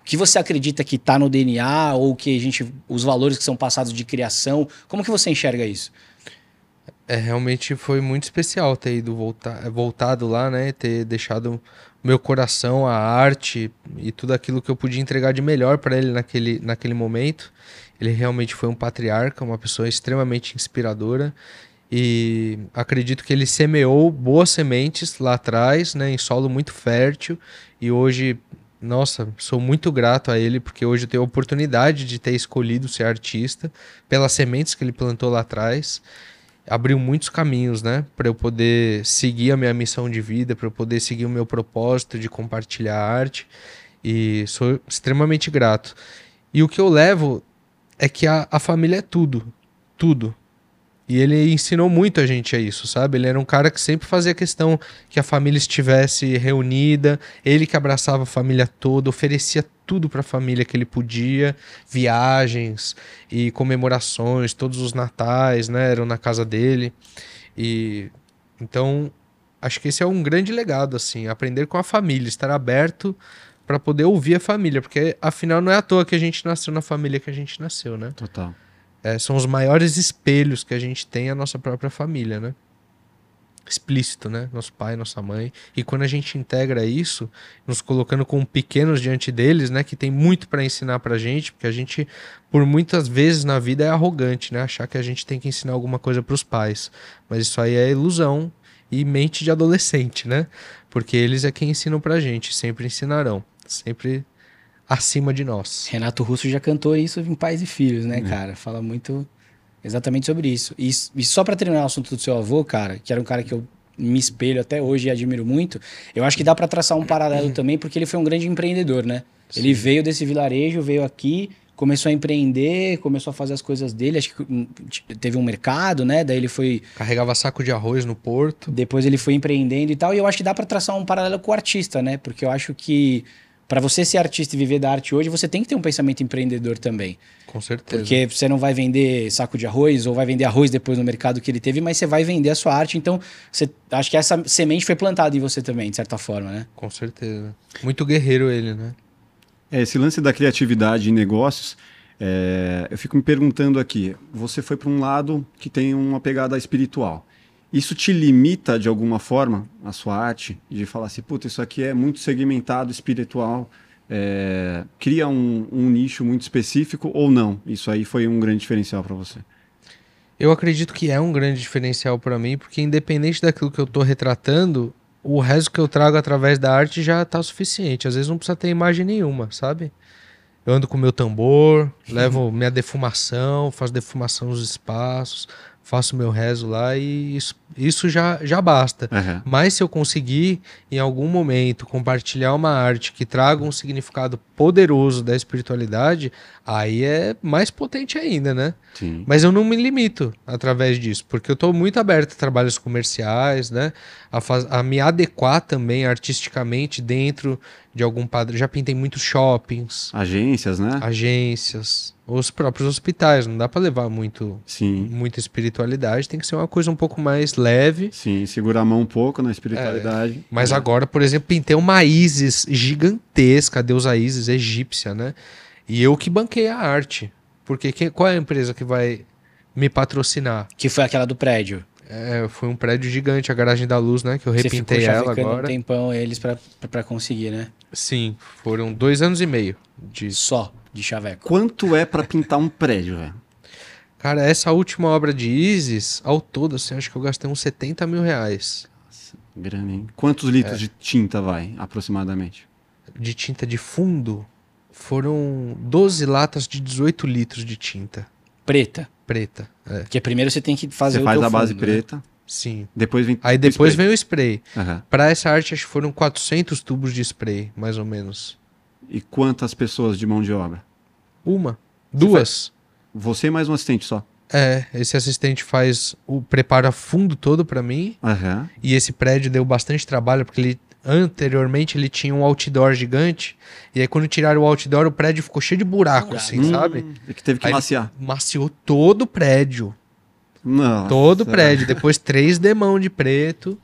que você acredita que está no DNA ou que a gente. os valores que são passados de criação. Como que você enxerga isso? É, realmente foi muito especial ter ido voltar, voltado lá, né? Ter deixado meu coração, a arte e tudo aquilo que eu podia entregar de melhor para ele naquele, naquele momento. Ele realmente foi um patriarca, uma pessoa extremamente inspiradora e acredito que ele semeou boas sementes lá atrás, né, em solo muito fértil. E hoje, nossa, sou muito grato a ele porque hoje eu tenho a oportunidade de ter escolhido ser artista pelas sementes que ele plantou lá atrás. Abriu muitos caminhos, né, para eu poder seguir a minha missão de vida, para eu poder seguir o meu propósito de compartilhar arte. E sou extremamente grato. E o que eu levo é que a, a família é tudo, tudo e ele ensinou muito a gente a isso, sabe? Ele era um cara que sempre fazia questão que a família estivesse reunida, ele que abraçava a família toda, oferecia tudo para a família que ele podia, viagens e comemorações, todos os natais, né, eram na casa dele. E então, acho que esse é um grande legado assim, aprender com a família, estar aberto para poder ouvir a família, porque afinal não é à toa que a gente nasceu na família que a gente nasceu, né? Total é, são os maiores espelhos que a gente tem a nossa própria família, né? Explícito, né? Nosso pai, nossa mãe. E quando a gente integra isso, nos colocando como pequenos diante deles, né? Que tem muito para ensinar pra gente, porque a gente, por muitas vezes na vida, é arrogante, né? Achar que a gente tem que ensinar alguma coisa para os pais. Mas isso aí é ilusão e mente de adolescente, né? Porque eles é quem ensinam pra gente, sempre ensinarão. Sempre acima de nós. Renato Russo já cantou isso em Pais e Filhos, né, uhum. cara? Fala muito exatamente sobre isso. E, e só para terminar o assunto do seu avô, cara, que era um cara que eu me espelho até hoje e admiro muito, eu acho que dá para traçar um paralelo também, porque ele foi um grande empreendedor, né? Sim. Ele veio desse vilarejo, veio aqui, começou a empreender, começou a fazer as coisas dele, acho que hum, teve um mercado, né? Daí ele foi carregava saco de arroz no porto. Depois ele foi empreendendo e tal, e eu acho que dá para traçar um paralelo com o artista, né? Porque eu acho que para você ser artista e viver da arte hoje, você tem que ter um pensamento empreendedor também. Com certeza. Porque você não vai vender saco de arroz ou vai vender arroz depois no mercado que ele teve, mas você vai vender a sua arte. Então, você, acho que essa semente foi plantada em você também, de certa forma, né? Com certeza. Muito guerreiro ele, né? É, esse lance da criatividade em negócios, é, eu fico me perguntando aqui, você foi para um lado que tem uma pegada espiritual. Isso te limita de alguma forma a sua arte? De falar assim, puta, isso aqui é muito segmentado, espiritual, é, cria um, um, nicho muito específico ou não? Isso aí foi um grande diferencial para você? Eu acredito que é um grande diferencial para mim, porque independente daquilo que eu estou retratando, o resto que eu trago através da arte já está suficiente. Às vezes não precisa ter imagem nenhuma, sabe? Eu ando com meu tambor, levo minha defumação, faço defumação nos espaços, faço meu rezo lá e isso, isso já, já basta. Uhum. Mas se eu conseguir, em algum momento, compartilhar uma arte que traga um significado poderoso da espiritualidade, aí é mais potente ainda, né? Sim. Mas eu não me limito através disso, porque eu estou muito aberto a trabalhos comerciais, né? A, faz, a me adequar também artisticamente dentro de algum padrão. Já pintei muitos shoppings. Agências, né? Agências os próprios hospitais. Não dá para levar muito, Sim. muita espiritualidade. Tem que ser uma coisa um pouco mais leve. Sim, segurar a mão um pouco na espiritualidade. É, mas é. agora, por exemplo, pintei uma Isis gigantesca, a deusa Isis egípcia, né? E eu que banquei a arte. Porque quem, qual é a empresa que vai me patrocinar? Que foi aquela do prédio. É, foi um prédio gigante, a garagem da luz, né? Que eu repintei Você ela agora. um tempão eles para conseguir, né? Sim, foram dois anos e meio de só de chaveco. Quanto é para pintar um prédio, velho? Cara, essa última obra de Isis, ao todo, assim, acho que eu gastei uns 70 mil reais. Nossa, grana, hein? Quantos litros é. de tinta vai, aproximadamente? De tinta de fundo, foram 12 latas de 18 litros de tinta. Preta? Preta, é. Porque primeiro você tem que fazer você faz a base fundo, né? preta. Né? Sim. Depois vem Aí depois spray. vem o spray. Uhum. Para essa arte, acho que foram 400 tubos de spray, mais ou menos. E quantas pessoas de mão de obra? Uma. Duas. Você e mais um assistente só. É, esse assistente faz o preparo a fundo todo para mim. Uhum. E esse prédio deu bastante trabalho, porque ele anteriormente ele tinha um outdoor gigante. E aí, quando tiraram o outdoor, o prédio ficou cheio de buraco, assim, hum, sabe? E que teve que aí maciar. Maciou todo o prédio. Nossa. Todo o prédio. Depois três demão de preto.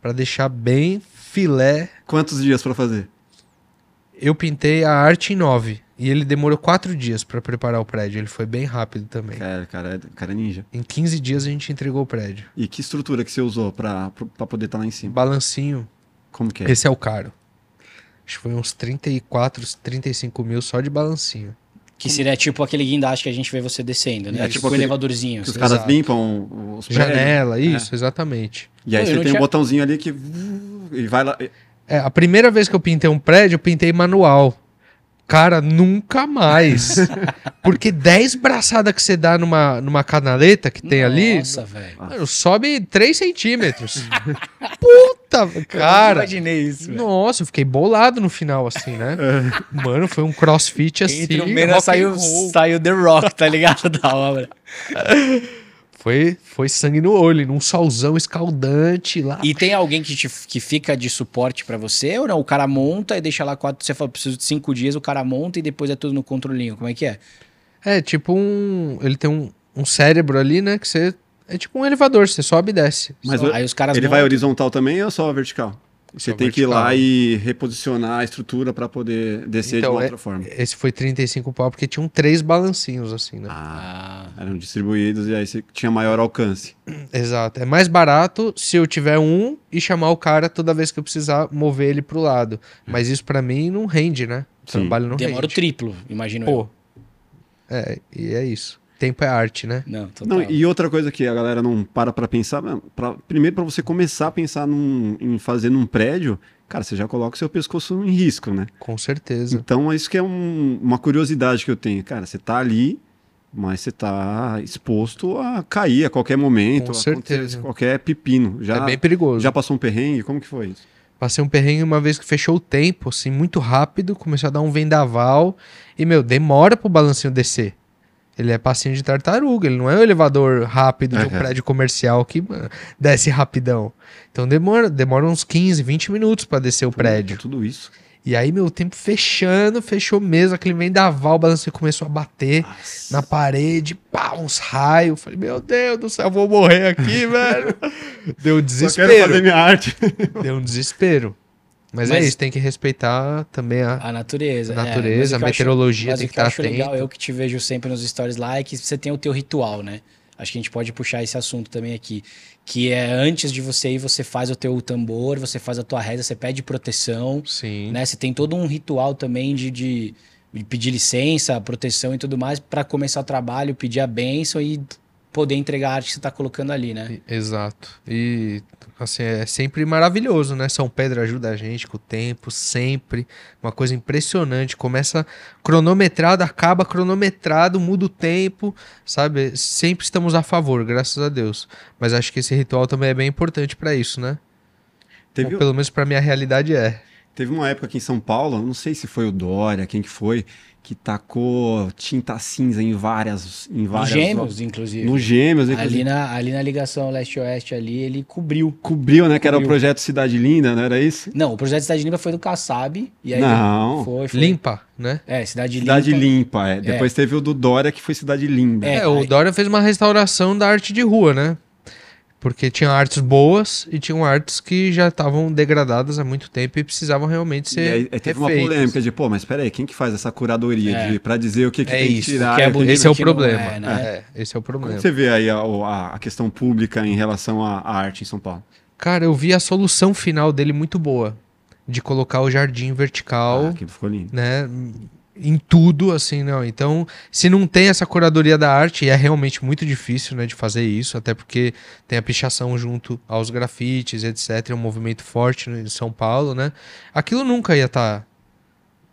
para deixar bem filé. Quantos dias para fazer? Eu pintei a arte em nove. E ele demorou quatro dias para preparar o prédio. Ele foi bem rápido também. Cara, cara, cara ninja. Em 15 dias a gente entregou o prédio. E que estrutura que você usou para poder estar tá lá em cima? Balancinho. Como que é? Esse é o caro. Acho que foi uns 34, 35 mil só de balancinho. Que seria tipo aquele guindaste que a gente vê você descendo, né? É, tipo o elevadorzinho. Que os caras limpam os Janela, isso, é. exatamente. E aí Pô, você tem tinha... um botãozinho ali que... E vai lá... É, a primeira vez que eu pintei um prédio, eu pintei manual. Cara, nunca mais. Porque 10 braçadas que você dá numa, numa canaleta que tem Nossa, ali. Nossa, velho. Sobe 3 centímetros. Puta, cara. Eu imaginei isso. Nossa, eu fiquei bolado no final, assim, né? É. Mano, foi um crossfit assim. Entre o Mena saiu, saiu The Rock, tá ligado? da obra. Foi, foi sangue no olho, num solzão escaldante lá. E tem alguém que, te, que fica de suporte para você ou não? O cara monta e deixa lá quatro. Você fala, preciso de cinco dias, o cara monta e depois é tudo no controlinho. Como é que é? É tipo um. Ele tem um, um cérebro ali, né? Que você. É tipo um elevador, você sobe e desce. Mas Só, aí os caras ele montam... vai horizontal também ou só vertical? Você tem que ir lá e reposicionar a estrutura para poder descer então, de uma é, outra forma. Esse foi 35 pau porque tinham três balancinhos assim, né? Ah, ah, eram distribuídos e aí você tinha maior alcance. Exato. É mais barato se eu tiver um e chamar o cara toda vez que eu precisar mover ele pro lado. Mas isso para mim não rende, né? O trabalho não Demora rende. o triplo, imagino Pô. eu. É, e é isso tempo é arte, né? Não, total. Não, e outra coisa que a galera não para pra pensar, pra, primeiro para você começar a pensar num, em fazer num prédio, cara, você já coloca o seu pescoço em risco, né? Com certeza. Então, isso que é um, uma curiosidade que eu tenho. Cara, você tá ali, mas você tá exposto a cair a qualquer momento, Com certeza. qualquer pepino. Já, é bem perigoso. Já passou um perrengue? Como que foi isso? Passei um perrengue uma vez que fechou o tempo, assim, muito rápido, começou a dar um vendaval e, meu, demora pro balancinho descer. Ele é passinho de tartaruga, ele não é um elevador rápido de um prédio comercial que desce rapidão. Então demora, demora uns 15, 20 minutos para descer o prédio. Tudo isso. E aí, meu tempo fechando, fechou mesmo. Aquele vendaval, o balanço começou a bater Nossa. na parede, pá, uns raios. Falei, meu Deus do céu, eu vou morrer aqui, velho. Deu um desespero. Só quero fazer minha arte. Deu um desespero. Mas, é mas, é isso, tem que respeitar também a, a natureza. A é, natureza, é, a meteorologia acho, tem que, estar atento. legal, eu que te vejo sempre nos stories lá, é que você tem o teu ritual, né? Acho que a gente pode puxar esse assunto também aqui. Que é antes de você ir, você faz o teu tambor, você faz a tua reza, você pede proteção. Sim. Né? Você tem todo um ritual também de, de, de pedir licença, proteção e tudo mais para começar o trabalho, pedir a bênção e poder entregar a arte que você está colocando ali, né? Exato. E assim, é sempre maravilhoso, né? São Pedro ajuda a gente com o tempo, sempre. Uma coisa impressionante. Começa cronometrado, acaba cronometrado, muda o tempo, sabe? Sempre estamos a favor, graças a Deus. Mas acho que esse ritual também é bem importante para isso, né? Teve... Ou, pelo menos para minha realidade é. Teve uma época aqui em São Paulo, não sei se foi o Dória, quem que foi, que tacou tinta cinza em várias. Em várias gêmeos, inclusive. No gêmeos, inclusive. Ali na, ali na ligação leste-oeste, ali, ele cobriu. Cobriu, né? Que era o projeto Cidade Linda, não era isso? Não, o projeto Cidade Limpa foi do Kassab. E aí não. Foi, foi. Limpa, né? É, Cidade, Cidade Limpa. Limpa é. Depois é. teve o do Dória, que foi Cidade Linda. É, é o Dória fez uma restauração da arte de rua, né? Porque tinha artes boas e tinham artes que já estavam degradadas há muito tempo e precisavam realmente ser. E aí, aí teve refeitas. uma polêmica de, pô, mas peraí, quem que faz essa curadoria é. de, pra dizer o que, que é tem isso, que tirar? Que é bonito, esse é o problema. É, né? é, esse é o problema. Como você vê aí a, a, a questão pública em relação à, à arte em São Paulo? Cara, eu vi a solução final dele muito boa. De colocar o jardim vertical. Ah, aquilo ficou lindo. Né? Em tudo, assim, não. Então, se não tem essa curadoria da arte, e é realmente muito difícil, né, de fazer isso, até porque tem a pichação junto aos grafites, etc. É um movimento forte em São Paulo, né? Aquilo nunca ia estar tá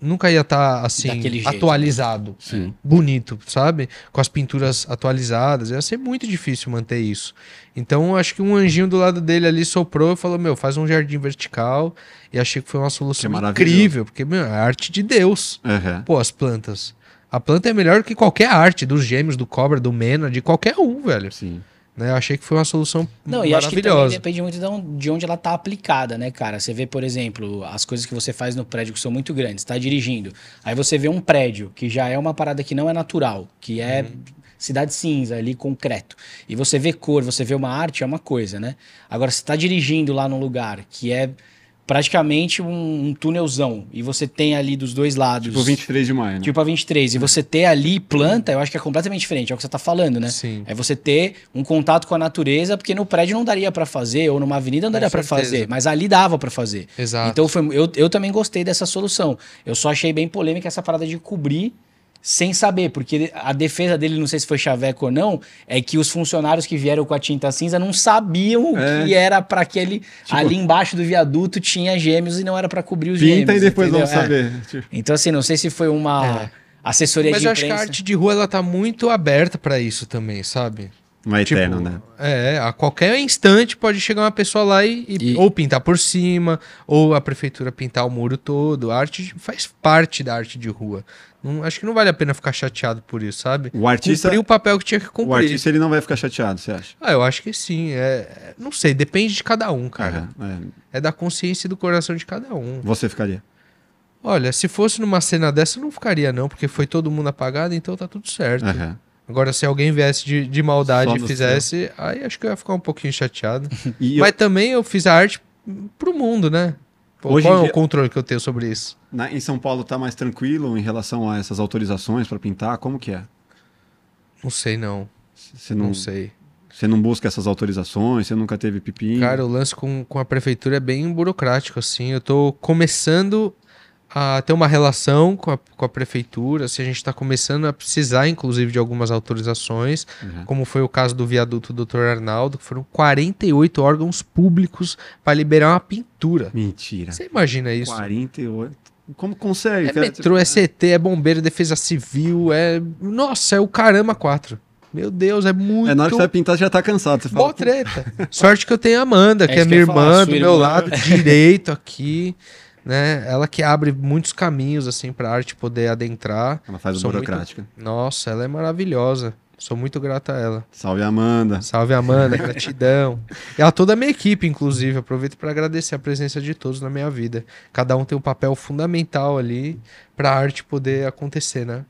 nunca ia estar tá, assim jeito, né? atualizado, né? bonito, sabe? Com as pinturas atualizadas, ia ser muito difícil manter isso. Então acho que um anjinho do lado dele ali soprou e falou: "Meu, faz um jardim vertical". E achei que foi uma solução é incrível, porque meu, é arte de Deus. Uhum. Pô, as plantas. A planta é melhor que qualquer arte dos gêmeos, do cobra, do mena, de qualquer um, velho. Sim. Né? Eu achei que foi uma solução Não, e acho que também depende muito de onde ela está aplicada, né, cara? Você vê, por exemplo, as coisas que você faz no prédio que são muito grandes, está dirigindo. Aí você vê um prédio que já é uma parada que não é natural, que é uhum. cidade cinza ali, concreto. E você vê cor, você vê uma arte, é uma coisa, né? Agora, você está dirigindo lá num lugar que é praticamente um, um, túnelzão. E você tem ali dos dois lados. Tipo 23 de maio, né? Tipo a 23. E você ter ali planta, eu acho que é completamente diferente. É o que você tá falando, né? Sim. É você ter um contato com a natureza, porque no prédio não daria para fazer, ou numa avenida não daria para fazer. Mas ali dava para fazer. Exato. Então foi, eu, eu também gostei dessa solução. Eu só achei bem polêmica essa parada de cobrir sem saber, porque a defesa dele, não sei se foi chaveco ou não, é que os funcionários que vieram com a tinta cinza não sabiam é. que era para aquele tipo, ali embaixo do viaduto tinha gêmeos e não era para cobrir os pinta gêmeos. Pinta e depois entendeu? vamos saber. É. Então assim, não sei se foi uma é. assessoria Mas de Mas eu acho que a arte de rua ela tá muito aberta para isso também, sabe? Não é tipo, eterno, né? É, a qualquer instante pode chegar uma pessoa lá e, e, ou pintar por cima, ou a prefeitura pintar o muro todo. A arte faz parte da arte de rua. Não, acho que não vale a pena ficar chateado por isso, sabe? O artista. Cumpriu o papel que tinha que cumprir. O artista ele não vai ficar chateado, você acha? Ah, eu acho que sim. É, não sei, depende de cada um, cara. Uhum, é. é da consciência e do coração de cada um. Você ficaria? Olha, se fosse numa cena dessa, eu não ficaria, não, porque foi todo mundo apagado, então tá tudo certo. Uhum. Agora, se alguém viesse de, de maldade e fizesse, céu. aí acho que eu ia ficar um pouquinho chateado. Mas eu... também eu fiz a arte pro mundo, né? Hoje Qual é dia... o controle que eu tenho sobre isso? Na, em São Paulo tá mais tranquilo em relação a essas autorizações para pintar? Como que é? Não sei, não. Você não, não sei. Você não busca essas autorizações? Você nunca teve pepino? Cara, o lance com, com a prefeitura é bem burocrático, assim. Eu tô começando a ter uma relação com a, com a prefeitura, se a gente está começando a precisar, inclusive, de algumas autorizações, uhum. como foi o caso do viaduto Dr. Arnaldo, que foram 48 órgãos públicos para liberar uma pintura. Mentira. Você imagina isso? 48. Como consegue? É cara? metrô, é CT, é bombeiro, defesa civil, é. Nossa, é o caramba quatro. Meu Deus, é muito. É na hora que você vai pintar, já tá cansado. Você fala, treta. Sorte que eu tenho a Amanda, é que é minha irmã, falar, do meu irmã. lado direito aqui né? Ela que abre muitos caminhos assim para a arte poder adentrar. Ela faz o burocrática. Muito... Nossa, ela é maravilhosa. Sou muito grata a ela. Salve Amanda. Salve Amanda, gratidão. E a toda a minha equipe, inclusive. Aproveito para agradecer a presença de todos na minha vida. Cada um tem um papel fundamental ali para a arte poder acontecer, né?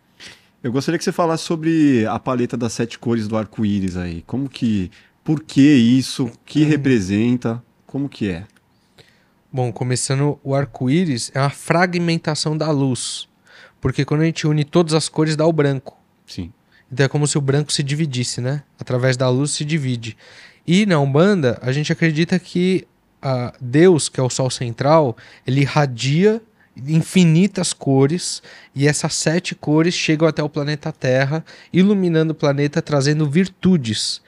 Eu gostaria que você falasse sobre a paleta das sete cores do arco-íris aí. Como que. Por que isso? O que hum. representa? Como que é? Bom, começando o arco-íris é uma fragmentação da luz. Porque quando a gente une todas as cores dá o branco. Sim. Então é como se o branco se dividisse, né? Através da luz se divide. E na Umbanda, a gente acredita que a Deus, que é o sol central, ele irradia infinitas cores, e essas sete cores chegam até o planeta Terra, iluminando o planeta, trazendo virtudes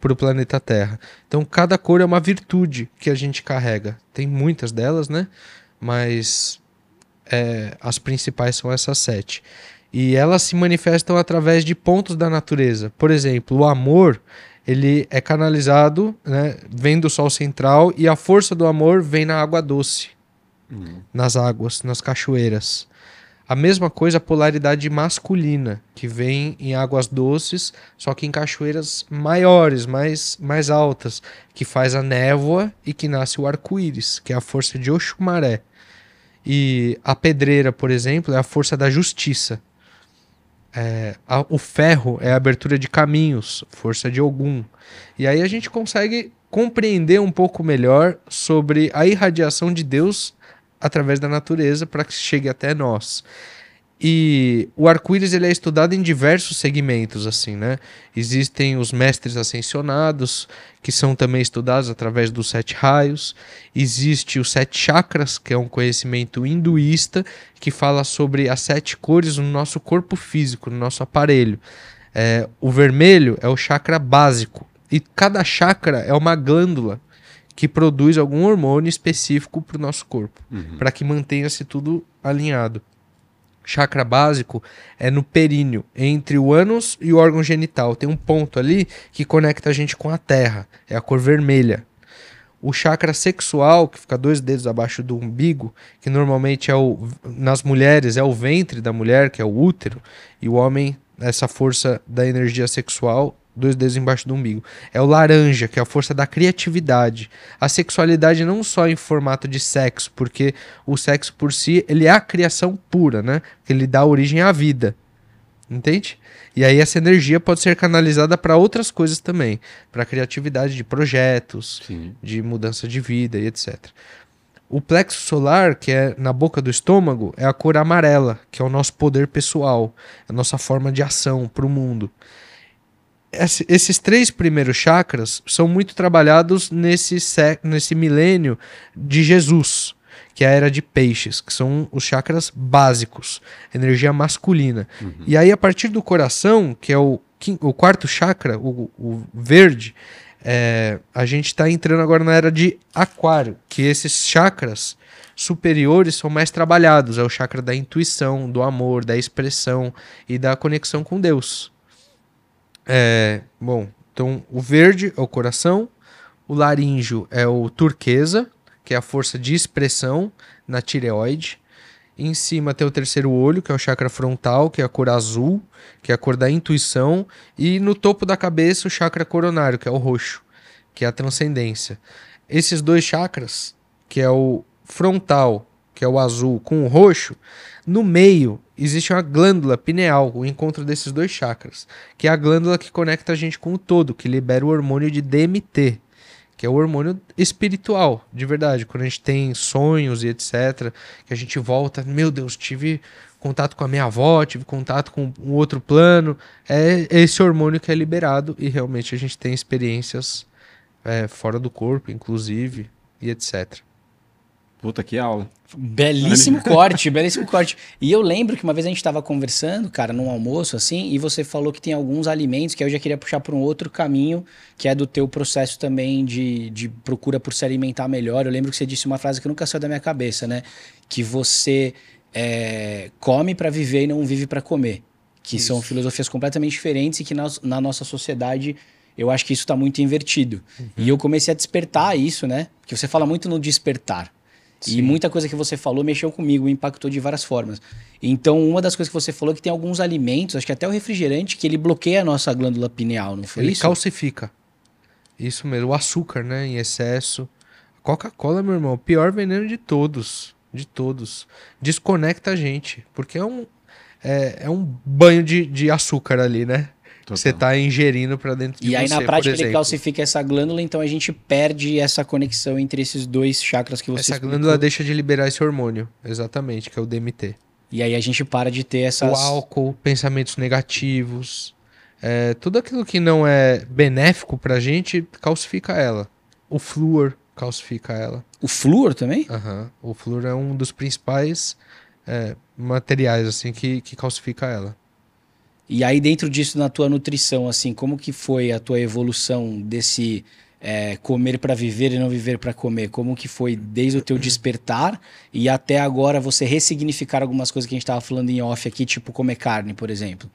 para o planeta Terra. Então, cada cor é uma virtude que a gente carrega. Tem muitas delas, né? Mas é, as principais são essas sete. E elas se manifestam através de pontos da natureza. Por exemplo, o amor ele é canalizado, né, vem do Sol central e a força do amor vem na água doce, uhum. nas águas, nas cachoeiras. A mesma coisa a polaridade masculina, que vem em águas doces, só que em cachoeiras maiores, mais, mais altas, que faz a névoa e que nasce o arco-íris, que é a força de Oxumaré. E a pedreira, por exemplo, é a força da justiça. É, a, o ferro é a abertura de caminhos, força de Ogum. E aí a gente consegue compreender um pouco melhor sobre a irradiação de Deus através da natureza para que chegue até nós. E o arco-íris ele é estudado em diversos segmentos, assim, né? Existem os mestres ascensionados, que são também estudados através dos sete raios. Existe os sete chakras, que é um conhecimento hinduísta, que fala sobre as sete cores no nosso corpo físico, no nosso aparelho. É, o vermelho é o chakra básico. E cada chakra é uma glândula que produz algum hormônio específico para o nosso corpo, uhum. para que mantenha-se tudo alinhado chakra básico é no períneo, entre o ânus e o órgão genital. Tem um ponto ali que conecta a gente com a terra, é a cor vermelha. O chakra sexual, que fica dois dedos abaixo do umbigo, que normalmente é o nas mulheres é o ventre da mulher, que é o útero, e o homem essa força da energia sexual dois dedos embaixo do umbigo. É o laranja, que é a força da criatividade. A sexualidade não só em formato de sexo, porque o sexo por si, ele é a criação pura, né? Que ele dá origem à vida. Entende? E aí essa energia pode ser canalizada para outras coisas também, para criatividade de projetos, Sim. de mudança de vida e etc. O plexo solar, que é na boca do estômago, é a cor amarela, que é o nosso poder pessoal, a nossa forma de ação para o mundo esses três primeiros chakras são muito trabalhados nesse, nesse milênio de Jesus, que é a era de peixes, que são os chakras básicos, energia masculina. Uhum. E aí, a partir do coração, que é o, o quarto chakra, o, o verde, é, a gente está entrando agora na era de aquário, que esses chakras superiores são mais trabalhados. É o chakra da intuição, do amor, da expressão e da conexão com Deus. É, bom, então o verde é o coração, o laríngeo é o turquesa, que é a força de expressão na tireoide. Em cima tem o terceiro olho, que é o chakra frontal, que é a cor azul, que é a cor da intuição. E no topo da cabeça, o chakra coronário, que é o roxo, que é a transcendência. Esses dois chakras, que é o frontal, que é o azul, com o roxo, no meio existe uma glândula pineal, o encontro desses dois chakras, que é a glândula que conecta a gente com o todo, que libera o hormônio de DMT, que é o hormônio espiritual, de verdade. Quando a gente tem sonhos e etc, que a gente volta, meu Deus, tive contato com a minha avó, tive contato com um outro plano, é esse hormônio que é liberado e realmente a gente tem experiências é, fora do corpo, inclusive, e etc. Puta, que aula. Belíssimo corte, belíssimo corte. E eu lembro que uma vez a gente estava conversando, cara, num almoço assim, e você falou que tem alguns alimentos que eu já queria puxar para um outro caminho, que é do teu processo também de, de procura por se alimentar melhor. Eu lembro que você disse uma frase que nunca saiu da minha cabeça, né? Que você é, come para viver e não vive para comer. Que isso. são filosofias completamente diferentes e que na, na nossa sociedade eu acho que isso está muito invertido. Uhum. E eu comecei a despertar isso, né? Porque você fala muito no despertar. Sim. E muita coisa que você falou mexeu comigo, impactou de várias formas. Então, uma das coisas que você falou é que tem alguns alimentos, acho que até o refrigerante, que ele bloqueia a nossa glândula pineal, não foi ele isso? Ele calcifica. Isso mesmo. O açúcar, né? Em excesso. Coca-Cola, meu irmão, o pior veneno de todos. De todos. Desconecta a gente. Porque é um, é, é um banho de, de açúcar ali, né? Você está ingerindo para dentro de e você. E aí, na prática, ele calcifica essa glândula, então a gente perde essa conexão entre esses dois chakras que você Essa explicou. glândula deixa de liberar esse hormônio, exatamente, que é o DMT. E aí a gente para de ter essas. O álcool, pensamentos negativos. É, tudo aquilo que não é benéfico pra gente calcifica ela. O flúor calcifica ela. O flúor também? Uhum. O flúor é um dos principais é, materiais assim que, que calcifica ela. E aí dentro disso na tua nutrição, assim, como que foi a tua evolução desse é, comer para viver e não viver para comer? Como que foi desde o teu despertar e até agora você ressignificar algumas coisas que a gente estava falando em off aqui, tipo comer carne, por exemplo?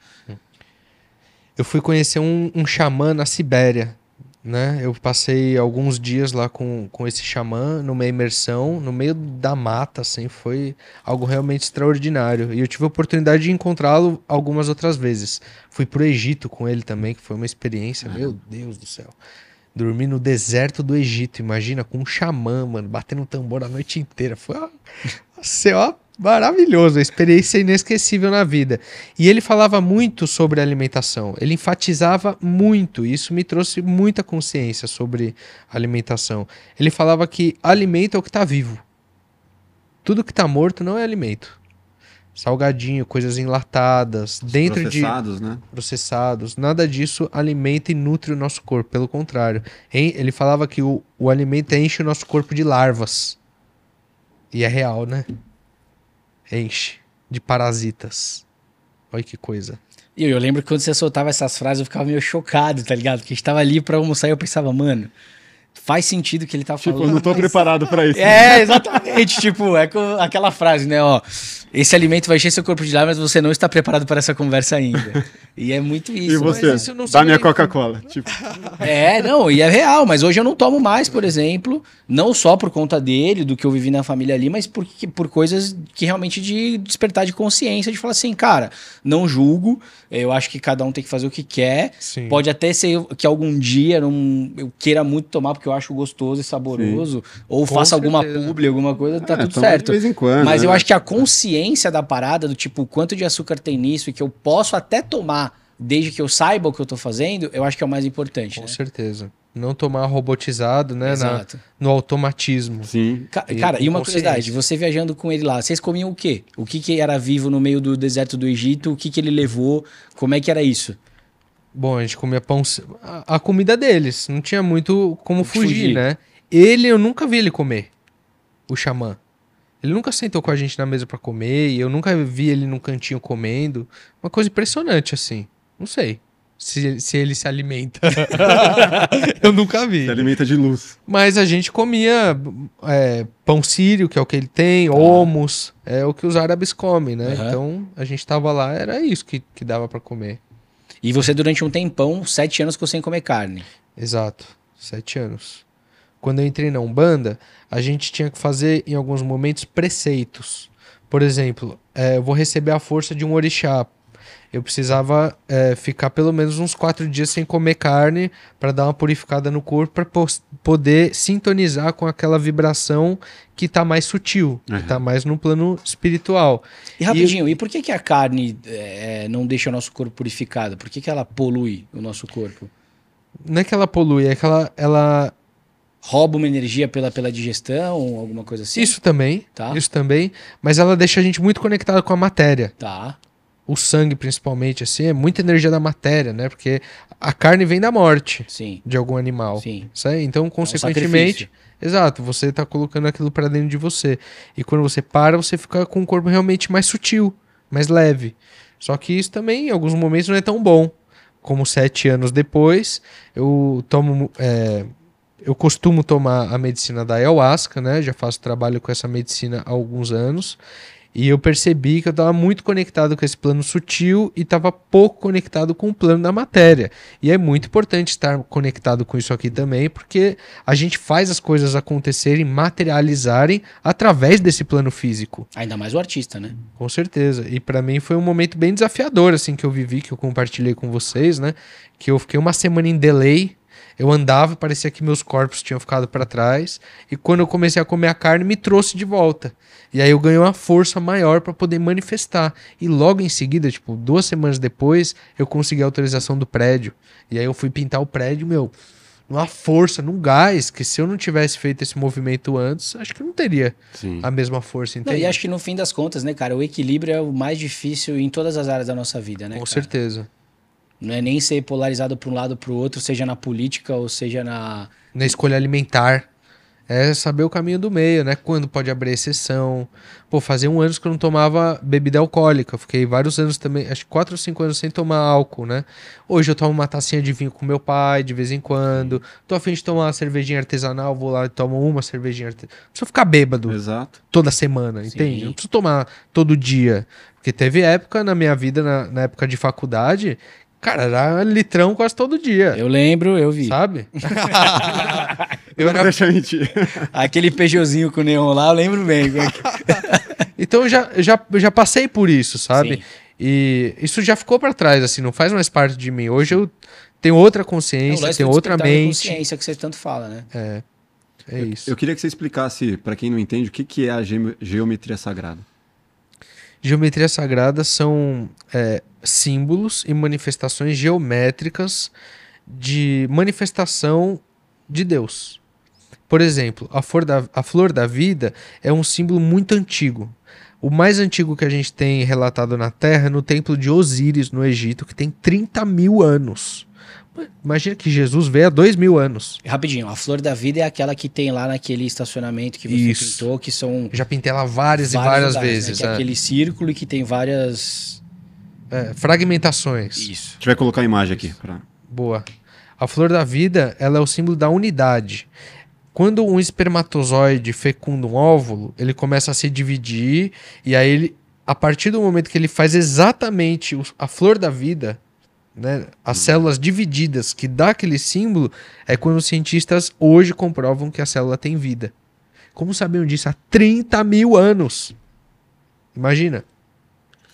Eu fui conhecer um, um xamã na Sibéria, né? Eu passei alguns dias lá com, com esse xamã, numa imersão, no meio da mata, assim, foi algo realmente extraordinário. E eu tive a oportunidade de encontrá-lo algumas outras vezes. Fui pro Egito com ele também, que foi uma experiência, meu Deus do céu. Dormi no deserto do Egito, imagina, com um xamã, mano, batendo tambor a noite inteira. Foi uma, ó, maravilhoso, experiência inesquecível na vida. E ele falava muito sobre alimentação, ele enfatizava muito, isso me trouxe muita consciência sobre alimentação. Ele falava que alimento é o que está vivo. Tudo que está morto não é alimento salgadinho, coisas enlatadas, Os dentro processados, de né? processados, nada disso alimenta e nutre o nosso corpo, pelo contrário. Ele falava que o, o alimento enche o nosso corpo de larvas. E é real, né? Enche de parasitas. Olha que coisa. Eu, eu lembro que quando você soltava essas frases eu ficava meio chocado, tá ligado? Porque a gente tava ali pra almoçar e eu pensava, mano, faz sentido que ele tá falando. Tipo, eu não tô mas... preparado para isso. É, exatamente. tipo, é aquela frase, né? Ó, esse alimento vai encher seu corpo de lá, mas você não está preparado para essa conversa ainda. E é muito isso. E você? Isso Dá minha Coca-Cola. Tipo. É, não, e é real, mas hoje eu não tomo mais, por exemplo, não só por conta dele, do que eu vivi na família ali, mas por, por coisas que realmente de despertar de consciência, de falar assim, cara, não julgo, eu acho que cada um tem que fazer o que quer. Sim. Pode até ser que algum dia não, eu queira muito tomar, porque eu acho gostoso e saboroso, Sim. ou Com faça certeza. alguma publi, alguma coisa, tá é, tudo certo. De vez em quando, mas né? eu acho que a consciência da parada, do tipo, quanto de açúcar tem nisso e que eu posso até tomar desde que eu saiba o que eu tô fazendo, eu acho que é o mais importante. Com né? certeza. Não tomar robotizado, né? Exato. Na, no automatismo. Sim. Ca e cara, e uma curiosidade, você viajando com ele lá, vocês comiam o quê? O que, que era vivo no meio do deserto do Egito? O que, que ele levou? Como é que era isso? Bom, a gente comia pão. A, a comida deles. Não tinha muito como fugir, fugir, né? Ele, eu nunca vi ele comer. O xamã. Ele nunca sentou com a gente na mesa para comer e eu nunca vi ele num cantinho comendo. Uma coisa impressionante, assim. Não sei se, se ele se alimenta. eu nunca vi. Se alimenta de luz. Mas a gente comia é, pão sírio, que é o que ele tem, ah. é o que os árabes comem, né? Uhum. Então a gente tava lá, era isso que, que dava para comer. E você, durante um tempão, sete anos, ficou sem comer carne. Exato, sete anos. Quando eu entrei na Umbanda, a gente tinha que fazer, em alguns momentos, preceitos. Por exemplo, é, eu vou receber a força de um orixá eu precisava é, ficar pelo menos uns quatro dias sem comer carne para dar uma purificada no corpo para poder sintonizar com aquela vibração que está mais sutil, uhum. que está mais no plano espiritual. E rapidinho, e, e por que, que a carne é, não deixa o nosso corpo purificado? Por que, que ela polui o nosso corpo? Não é que ela polui, é que ela, ela rouba uma energia pela, pela digestão, alguma coisa assim? Isso também, tá. isso também, mas ela deixa a gente muito conectado com a matéria. Tá o sangue principalmente, assim, é muita energia da matéria, né? Porque a carne vem da morte Sim. de algum animal. Sim. Então, consequentemente, é um exato, você está colocando aquilo para dentro de você. E quando você para, você fica com o corpo realmente mais sutil, mais leve. Só que isso também, em alguns momentos, não é tão bom. Como sete anos depois, eu tomo. É, eu costumo tomar a medicina da ayahuasca, né? Já faço trabalho com essa medicina há alguns anos. E eu percebi que eu estava muito conectado com esse plano sutil e estava pouco conectado com o plano da matéria. E é muito importante estar conectado com isso aqui também, porque a gente faz as coisas acontecerem, materializarem através desse plano físico. Ainda mais o artista, né? Com certeza. E para mim foi um momento bem desafiador assim que eu vivi, que eu compartilhei com vocês, né? Que eu fiquei uma semana em delay eu andava, parecia que meus corpos tinham ficado para trás, e quando eu comecei a comer a carne, me trouxe de volta. E aí eu ganhei uma força maior para poder manifestar. E logo em seguida, tipo, duas semanas depois, eu consegui a autorização do prédio. E aí eu fui pintar o prédio, meu, numa força, num gás, que se eu não tivesse feito esse movimento antes, acho que não teria Sim. a mesma força. Não, e acho que no fim das contas, né, cara, o equilíbrio é o mais difícil em todas as áreas da nossa vida, né? Com cara? certeza. Não é nem ser polarizado para um lado para o outro, seja na política ou seja na. Na escolha alimentar. é saber o caminho do meio, né? Quando pode abrir exceção. Pô, fazia um ano que eu não tomava bebida alcoólica. Fiquei vários anos também, acho que quatro ou cinco anos sem tomar álcool, né? Hoje eu tomo uma tacinha de vinho com meu pai de vez em quando. Tô afim de tomar uma cervejinha artesanal, vou lá e tomo uma cervejinha artesanal. Não preciso ficar bêbado Exato. toda semana, Sim. entende? Não preciso tomar todo dia. Porque teve época na minha vida, na, na época de faculdade, Cara, era litrão quase todo dia. Eu lembro, eu vi. Sabe? eu era... Deixa eu mentir. Aquele Peugeotzinho com neon lá, eu lembro bem. então eu já, já, já passei por isso, sabe? Sim. E isso já ficou para trás, assim, não faz mais parte de mim. Hoje eu tenho outra consciência, é, tenho outra mente. consciência que você tanto fala, né? É. É isso. Eu, eu queria que você explicasse, para quem não entende, o que, que é a geometria sagrada. Geometria sagrada são é, símbolos e manifestações geométricas de manifestação de Deus. Por exemplo, a flor, da, a flor da vida é um símbolo muito antigo. O mais antigo que a gente tem relatado na Terra é no templo de Osíris, no Egito, que tem 30 mil anos. Imagina que Jesus veio há dois mil anos. Rapidinho, a flor da vida é aquela que tem lá naquele estacionamento que você Isso. pintou, que são. Já pintei ela várias e várias lugares, né? vezes. Né? É. aquele círculo e que tem várias. É, fragmentações. Isso. A gente vai colocar a imagem aqui. Pra... Boa. A flor da vida ela é o símbolo da unidade. Quando um espermatozoide fecunda um óvulo, ele começa a se dividir, e aí ele, a partir do momento que ele faz exatamente a flor da vida, né, as células divididas que dá aquele símbolo, é quando os cientistas hoje comprovam que a célula tem vida. Como sabiam disso há 30 mil anos? Imagina.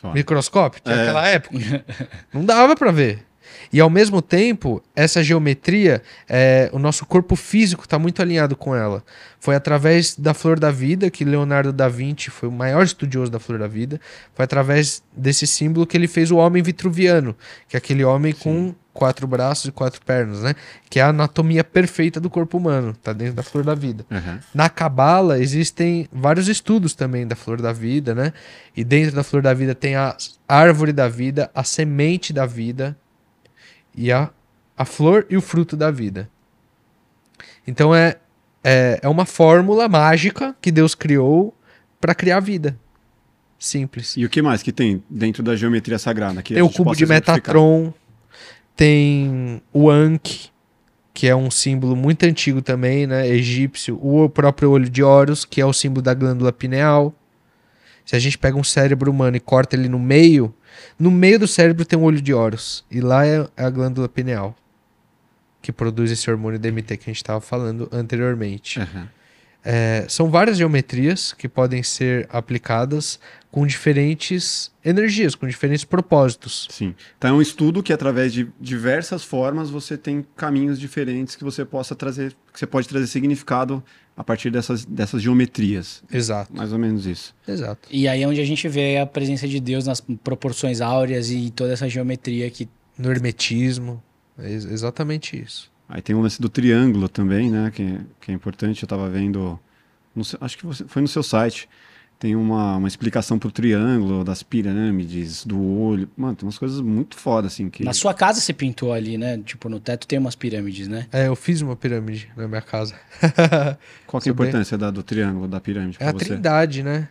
Microscópio, naquela é. época. Não dava para ver. E ao mesmo tempo, essa geometria, é, o nosso corpo físico está muito alinhado com ela. Foi através da flor da vida que Leonardo da Vinci foi o maior estudioso da flor da vida. Foi através desse símbolo que ele fez o homem vitruviano, que é aquele homem Sim. com quatro braços e quatro pernas, né? Que é a anatomia perfeita do corpo humano, tá dentro da flor da vida. Uhum. Na cabala existem vários estudos também da flor da vida, né? E dentro da flor da vida tem a árvore da vida, a semente da vida, e a, a flor e o fruto da vida. Então é, é, é uma fórmula mágica que Deus criou para criar vida. Simples. E o que mais que tem dentro da geometria sagrada? Que tem o cubo de Metatron, tem o Ankh, que é um símbolo muito antigo também, né, egípcio, o próprio olho de Horus, que é o símbolo da glândula pineal. Se a gente pega um cérebro humano e corta ele no meio, no meio do cérebro tem um olho de Horus. E lá é a glândula pineal. Que produz esse hormônio DMT que a gente estava falando anteriormente. Uhum. É, são várias geometrias que podem ser aplicadas com diferentes energias, com diferentes propósitos. Sim. Então é um estudo que através de diversas formas você tem caminhos diferentes que você possa trazer, que você pode trazer significado a partir dessas, dessas geometrias. Exato. Mais ou menos isso. Exato. E aí é onde a gente vê a presença de Deus nas proporções áureas e toda essa geometria que. No hermetismo. É exatamente isso. Aí tem o lance do triângulo também, né? Que, que é importante. Eu estava vendo. acho que você, foi no seu site tem uma, uma explicação pro triângulo, das pirâmides, do olho. Mano, tem umas coisas muito fodas, assim. Que... Na sua casa você pintou ali, né? Tipo, no teto tem umas pirâmides, né? É, eu fiz uma pirâmide na minha casa. Qual que é a importância bem... da, do triângulo, da pirâmide? É a você? trindade, né?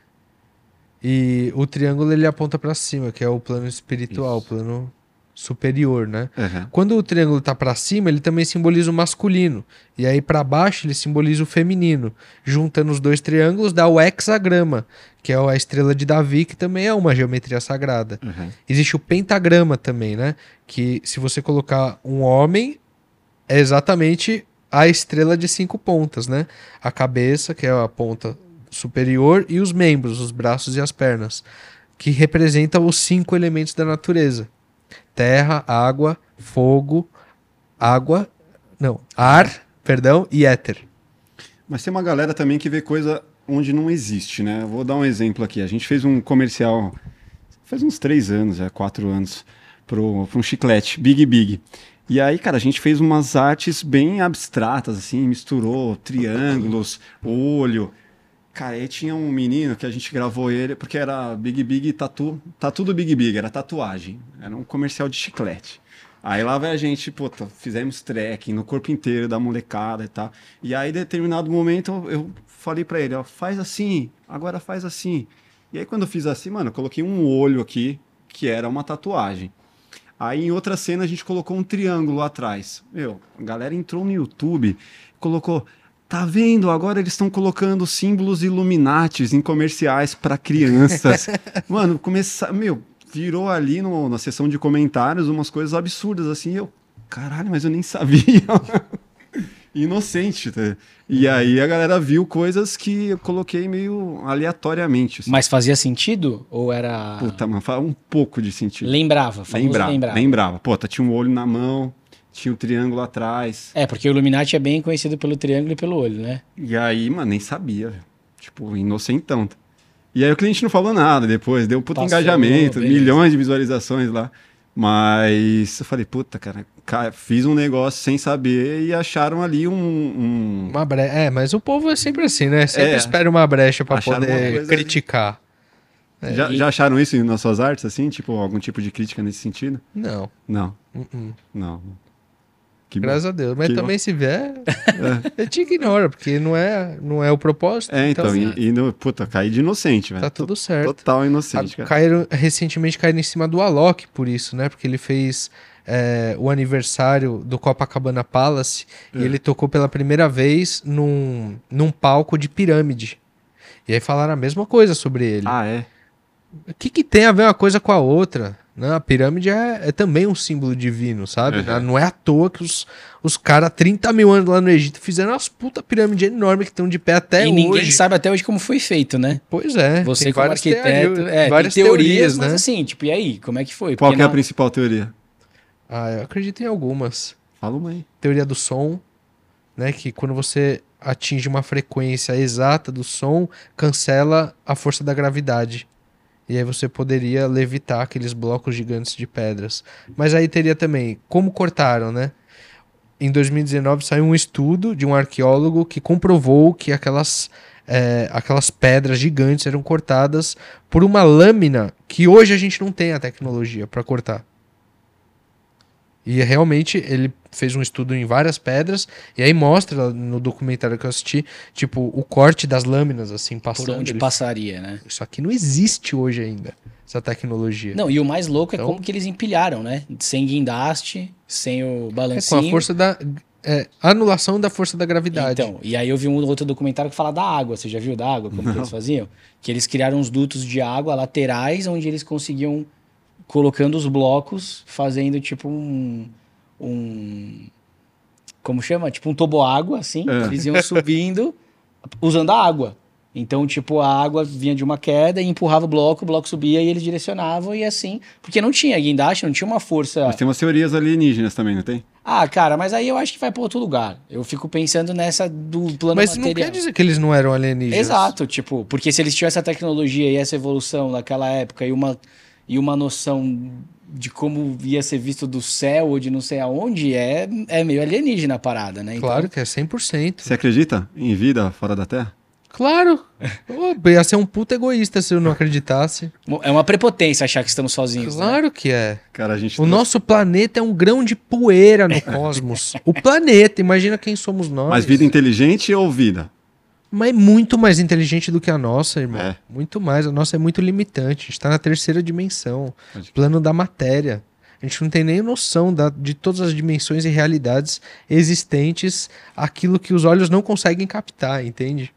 E o triângulo ele aponta para cima, que é o plano espiritual, o plano superior, né? Uhum. Quando o triângulo está para cima, ele também simboliza o masculino. E aí para baixo ele simboliza o feminino. Juntando os dois triângulos dá o hexagrama, que é a estrela de Davi, que também é uma geometria sagrada. Uhum. Existe o pentagrama também, né? Que se você colocar um homem, é exatamente a estrela de cinco pontas, né? A cabeça, que é a ponta superior, e os membros, os braços e as pernas, que representam os cinco elementos da natureza terra, água, fogo, água, não, ar, perdão, e éter. Mas tem uma galera também que vê coisa onde não existe, né? Vou dar um exemplo aqui. A gente fez um comercial faz uns três anos, é quatro anos, para um chiclete, Big Big. E aí, cara, a gente fez umas artes bem abstratas, assim, misturou triângulos, olho, Cara, aí tinha um menino que a gente gravou ele, porque era Big Big Tatu, tatu do Big Big, era tatuagem. Era um comercial de chiclete. Aí lá vai a gente, puta, fizemos trekking no corpo inteiro da molecada e tal. E aí, em determinado momento, eu falei para ele, ó, faz assim, agora faz assim. E aí, quando eu fiz assim, mano, eu coloquei um olho aqui, que era uma tatuagem. Aí, em outra cena, a gente colocou um triângulo atrás. Meu, a galera entrou no YouTube, colocou Tá vendo? Agora eles estão colocando símbolos Illuminatis em comerciais para crianças. Mano, começar, meu, virou ali no, na seção de comentários umas coisas absurdas assim. Eu, caralho, mas eu nem sabia. Inocente. Tá? E aí a galera viu coisas que eu coloquei meio aleatoriamente. Assim. Mas fazia sentido? Ou era. Puta, mano, um pouco de sentido. Lembrava, lembrava. Lembrava. lembrava. Pô, tá, tinha um olho na mão, tinha um triângulo atrás. É, porque o Illuminati é bem conhecido pelo triângulo e pelo olho, né? E aí, mano, nem sabia. Tipo, inocentão. E aí o cliente não falou nada depois, deu um puto Passou, engajamento, beleza. milhões de visualizações lá. Mas eu falei, puta, cara, fiz um negócio sem saber e acharam ali um. um... Uma brecha. É, mas o povo é sempre assim, né? Sempre é. espera uma brecha para poder criticar. É, já, e... já acharam isso nas suas artes, assim? Tipo, algum tipo de crítica nesse sentido? Não. Não. Uh -uh. Não. Que Graças bom. a Deus. Mas que também bom. se vier, é. te ignora, porque não é, não é o propósito. É, então, então e, e no, puta, caí de inocente, velho. Tá tudo certo. Total inocente, cara. Caíram, recentemente caíram em cima do Alok por isso, né? Porque ele fez é, o aniversário do Copacabana Palace é. e ele tocou pela primeira vez num, num palco de pirâmide. E aí falaram a mesma coisa sobre ele. Ah, é? O que, que tem a ver uma coisa com a outra? Não, a pirâmide é, é, também um símbolo divino, sabe? Uhum. Não é à toa que os, os caras, 30 mil anos lá no Egito, fizeram umas puta pirâmide enorme que estão de pé até e hoje. E ninguém sabe até hoje como foi feito, né? Pois é. Você tem como arquiteto, teorias, é, várias teorias, teorias, né? Mas assim, tipo, e aí? Como é que foi? Qual que é a principal teoria? Ah, eu acredito em algumas. Fala uma aí. Teoria do som, né? Que quando você atinge uma frequência exata do som, cancela a força da gravidade. E aí você poderia levitar aqueles blocos gigantes de pedras. Mas aí teria também como cortaram, né? Em 2019 saiu um estudo de um arqueólogo que comprovou que aquelas, é, aquelas pedras gigantes eram cortadas por uma lâmina que hoje a gente não tem a tecnologia para cortar. E realmente ele fez um estudo em várias pedras e aí mostra no documentário que eu assisti, tipo, o corte das lâminas assim passando. Por onde ele... passaria, né? Isso aqui não existe hoje ainda, essa tecnologia. Não, e o mais louco é então... é como que eles empilharam, né? Sem guindaste, sem o balancinho. É, com a força da é, anulação da força da gravidade. Então, e aí eu vi um outro documentário que fala da água. Você já viu da água? Como eles faziam? Que eles criaram uns dutos de água laterais onde eles conseguiam colocando os blocos, fazendo tipo um. um como chama? Tipo um toboágua, assim. É. Eles iam subindo usando a água. Então, tipo, a água vinha de uma queda e empurrava o bloco, o bloco subia e eles direcionavam e assim. Porque não tinha guindaste, não tinha uma força. Mas tem umas teorias alienígenas também, não tem? Ah, cara, mas aí eu acho que vai para outro lugar. Eu fico pensando nessa do plano mas material. Mas não quer dizer que eles não eram alienígenas. Exato, tipo, porque se eles tinham essa tecnologia e essa evolução naquela época e uma e uma noção de como ia ser visto do céu ou de não sei aonde, é, é meio alienígena a parada, né? Então... Claro que é 100%. Você acredita em vida fora da Terra? Claro! oh, ia ser um puto egoísta se eu não acreditasse. É uma prepotência achar que estamos sozinhos. Né? Claro né? que é. Cara, a gente o nosso planeta é um grão de poeira no cosmos. o planeta, imagina quem somos nós. Mas vida inteligente ou vida? Mas muito mais inteligente do que a nossa, irmão. É. Muito mais. A nossa é muito limitante. A gente está na terceira dimensão plano da matéria. A gente não tem nem noção da, de todas as dimensões e realidades existentes, aquilo que os olhos não conseguem captar, entende?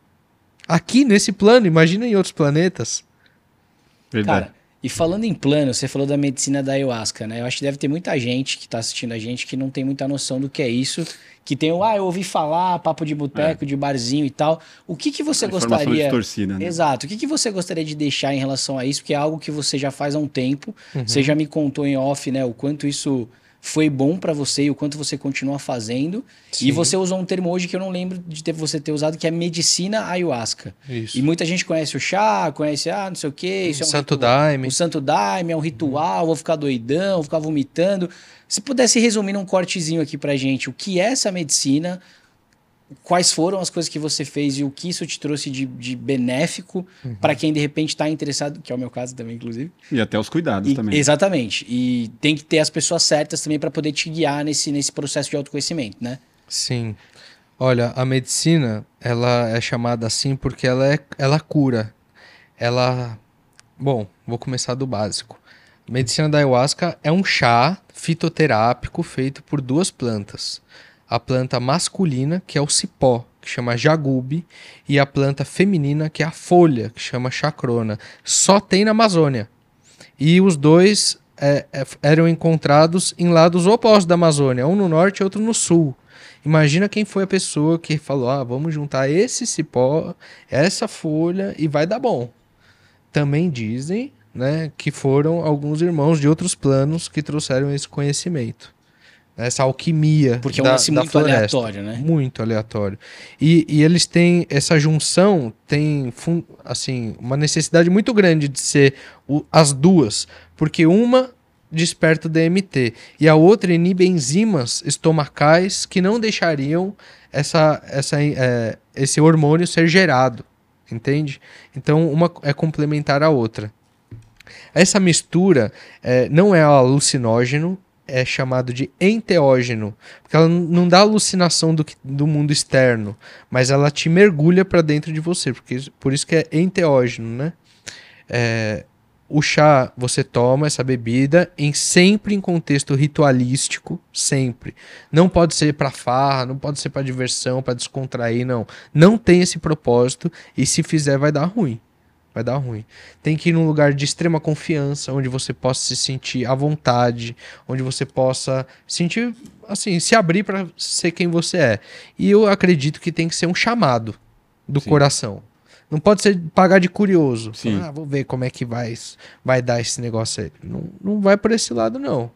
Aqui nesse plano, imagina em outros planetas. Verdade. Cara, e falando em plano, você falou da medicina da ayahuasca, né? Eu acho que deve ter muita gente que está assistindo a gente que não tem muita noção do que é isso que tem o, ah, eu ouvi falar, papo de boteco, é. de barzinho e tal. O que que você a gostaria... Torcida, né? Exato. O que que você gostaria de deixar em relação a isso? Porque é algo que você já faz há um tempo. Uhum. Você já me contou em off, né, o quanto isso foi bom para você e o quanto você continua fazendo. Sim. E você usou um termo hoje que eu não lembro de ter, você ter usado, que é medicina ayahuasca. Isso. E muita gente conhece o chá, conhece, ah, não sei o quê. Isso é um Santo Daime. O Santo Daime é um ritual, vou ficar doidão, vou ficar vomitando. Se pudesse resumir num cortezinho aqui pra gente, o que é essa medicina, quais foram as coisas que você fez e o que isso te trouxe de, de benéfico uhum. para quem de repente está interessado, que é o meu caso também, inclusive. E até os cuidados e, também. Exatamente. E tem que ter as pessoas certas também para poder te guiar nesse, nesse processo de autoconhecimento, né? Sim. Olha, a medicina, ela é chamada assim porque ela, é, ela cura. Ela. Bom, vou começar do básico. Medicina da ayahuasca é um chá fitoterápico feito por duas plantas a planta masculina, que é o cipó, que chama jagube, e a planta feminina, que é a folha, que chama chacrona. Só tem na Amazônia. E os dois é, é, eram encontrados em lados opostos da Amazônia, um no norte e outro no sul. Imagina quem foi a pessoa que falou: ah, vamos juntar esse cipó, essa folha e vai dar bom. Também dizem né, que foram alguns irmãos de outros planos que trouxeram esse conhecimento essa alquimia. Porque é um lance muito floresta. aleatório, né? Muito aleatório. E, e eles têm essa junção, tem assim, uma necessidade muito grande de ser o, as duas, porque uma desperta o DMT e a outra inibe enzimas estomacais que não deixariam essa, essa, é, esse hormônio ser gerado, entende? Então uma é complementar à outra. Essa mistura é, não é alucinógeno, é chamado de enteógeno, porque ela não dá alucinação do, do mundo externo, mas ela te mergulha para dentro de você, porque por isso que é enteógeno, né? É, o chá você toma essa bebida em sempre em contexto ritualístico, sempre. Não pode ser para farra, não pode ser para diversão, para descontrair, não. Não tem esse propósito e se fizer vai dar ruim vai dar ruim. Tem que ir num lugar de extrema confiança, onde você possa se sentir à vontade, onde você possa sentir, assim, se abrir para ser quem você é. E eu acredito que tem que ser um chamado do Sim. coração. Não pode ser pagar de curioso. Sim. ah, vou ver como é que vai, vai dar esse negócio aí. Não, não vai por esse lado, não.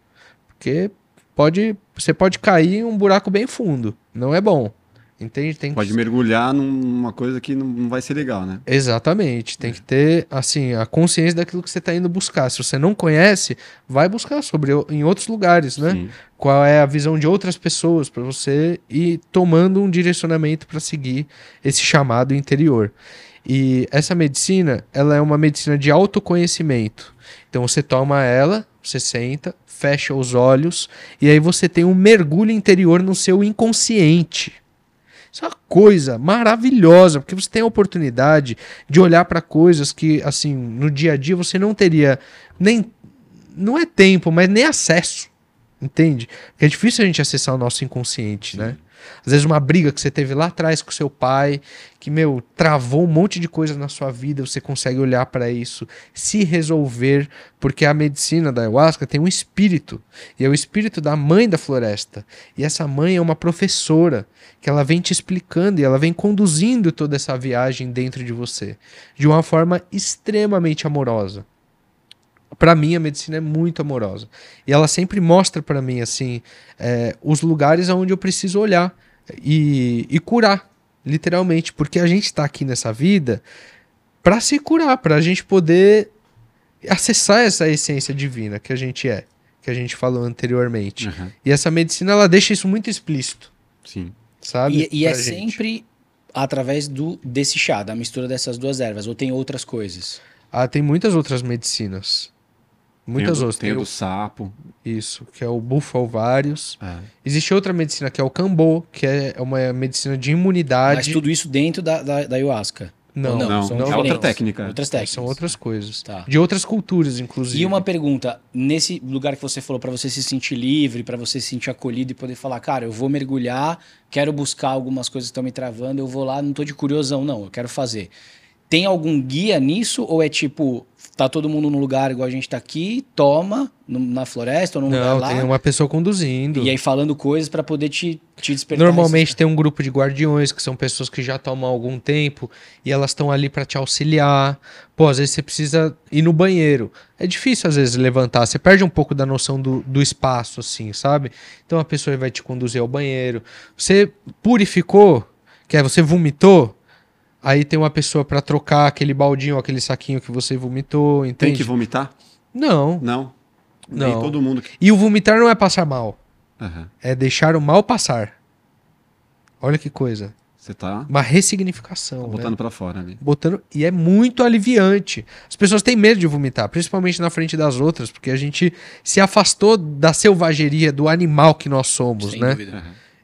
Porque pode, você pode cair em um buraco bem fundo. Não é bom. Entende? Tem Pode que... mergulhar numa coisa que não vai ser legal, né? Exatamente. Tem é. que ter, assim, a consciência daquilo que você está indo buscar. Se você não conhece, vai buscar sobre em outros lugares, né? Sim. Qual é a visão de outras pessoas para você ir tomando um direcionamento para seguir esse chamado interior. E essa medicina, ela é uma medicina de autoconhecimento. Então você toma ela, você senta, fecha os olhos e aí você tem um mergulho interior no seu inconsciente. Isso é uma coisa maravilhosa, porque você tem a oportunidade de olhar para coisas que, assim, no dia a dia você não teria nem. Não é tempo, mas nem acesso. Entende? Porque é difícil a gente acessar o nosso inconsciente, né? Às vezes uma briga que você teve lá atrás com seu pai, que, meu, travou um monte de coisa na sua vida, você consegue olhar para isso, se resolver, porque a medicina da ayahuasca tem um espírito, e é o espírito da mãe da floresta. E essa mãe é uma professora, que ela vem te explicando e ela vem conduzindo toda essa viagem dentro de você, de uma forma extremamente amorosa para mim a medicina é muito amorosa. E ela sempre mostra para mim assim é, os lugares aonde eu preciso olhar e, e curar literalmente. Porque a gente está aqui nessa vida para se curar para a gente poder acessar essa essência divina que a gente é que a gente falou anteriormente. Uhum. e essa medicina ela deixa isso muito explícito. Sim. Sabe? E, e é gente. sempre através do desse chá da mistura dessas duas ervas ou tem outras coisas? Ah, tem muitas outras medicinas. Muitas tem outras. Tem, tem o do sapo. Isso, que é o bufalvários. É. Existe outra medicina que é o cambô, que é uma medicina de imunidade. Mas tudo isso dentro da, da, da ayahuasca? Não, não, não são é outra técnica. Outras técnicas. São outras coisas. Tá. De outras culturas, inclusive. E uma pergunta, nesse lugar que você falou, para você se sentir livre, para você se sentir acolhido e poder falar, cara, eu vou mergulhar, quero buscar algumas coisas que estão me travando, eu vou lá, não tô de curiosão, não, eu quero fazer. Tem algum guia nisso ou é tipo, tá todo mundo no lugar igual a gente tá aqui, toma no, na floresta ou no Não, lugar lá. tem uma pessoa conduzindo. E aí falando coisas para poder te, te despertar. Normalmente tem um grupo de guardiões, que são pessoas que já tomam algum tempo e elas estão ali para te auxiliar. Pô, às vezes você precisa ir no banheiro. É difícil às vezes levantar, você perde um pouco da noção do, do espaço, assim, sabe? Então a pessoa vai te conduzir ao banheiro. Você purificou, que é você vomitou, Aí tem uma pessoa para trocar aquele baldinho, aquele saquinho que você vomitou, entende? Tem que vomitar? Não. Não. Não. Nem todo mundo. E o vomitar não é passar mal. Uhum. É deixar o mal passar. Olha que coisa. Você tá uma ressignificação, tá botando né? para fora ali. Botando e é muito aliviante. As pessoas têm medo de vomitar, principalmente na frente das outras, porque a gente se afastou da selvageria do animal que nós somos, Sem né? Dúvida.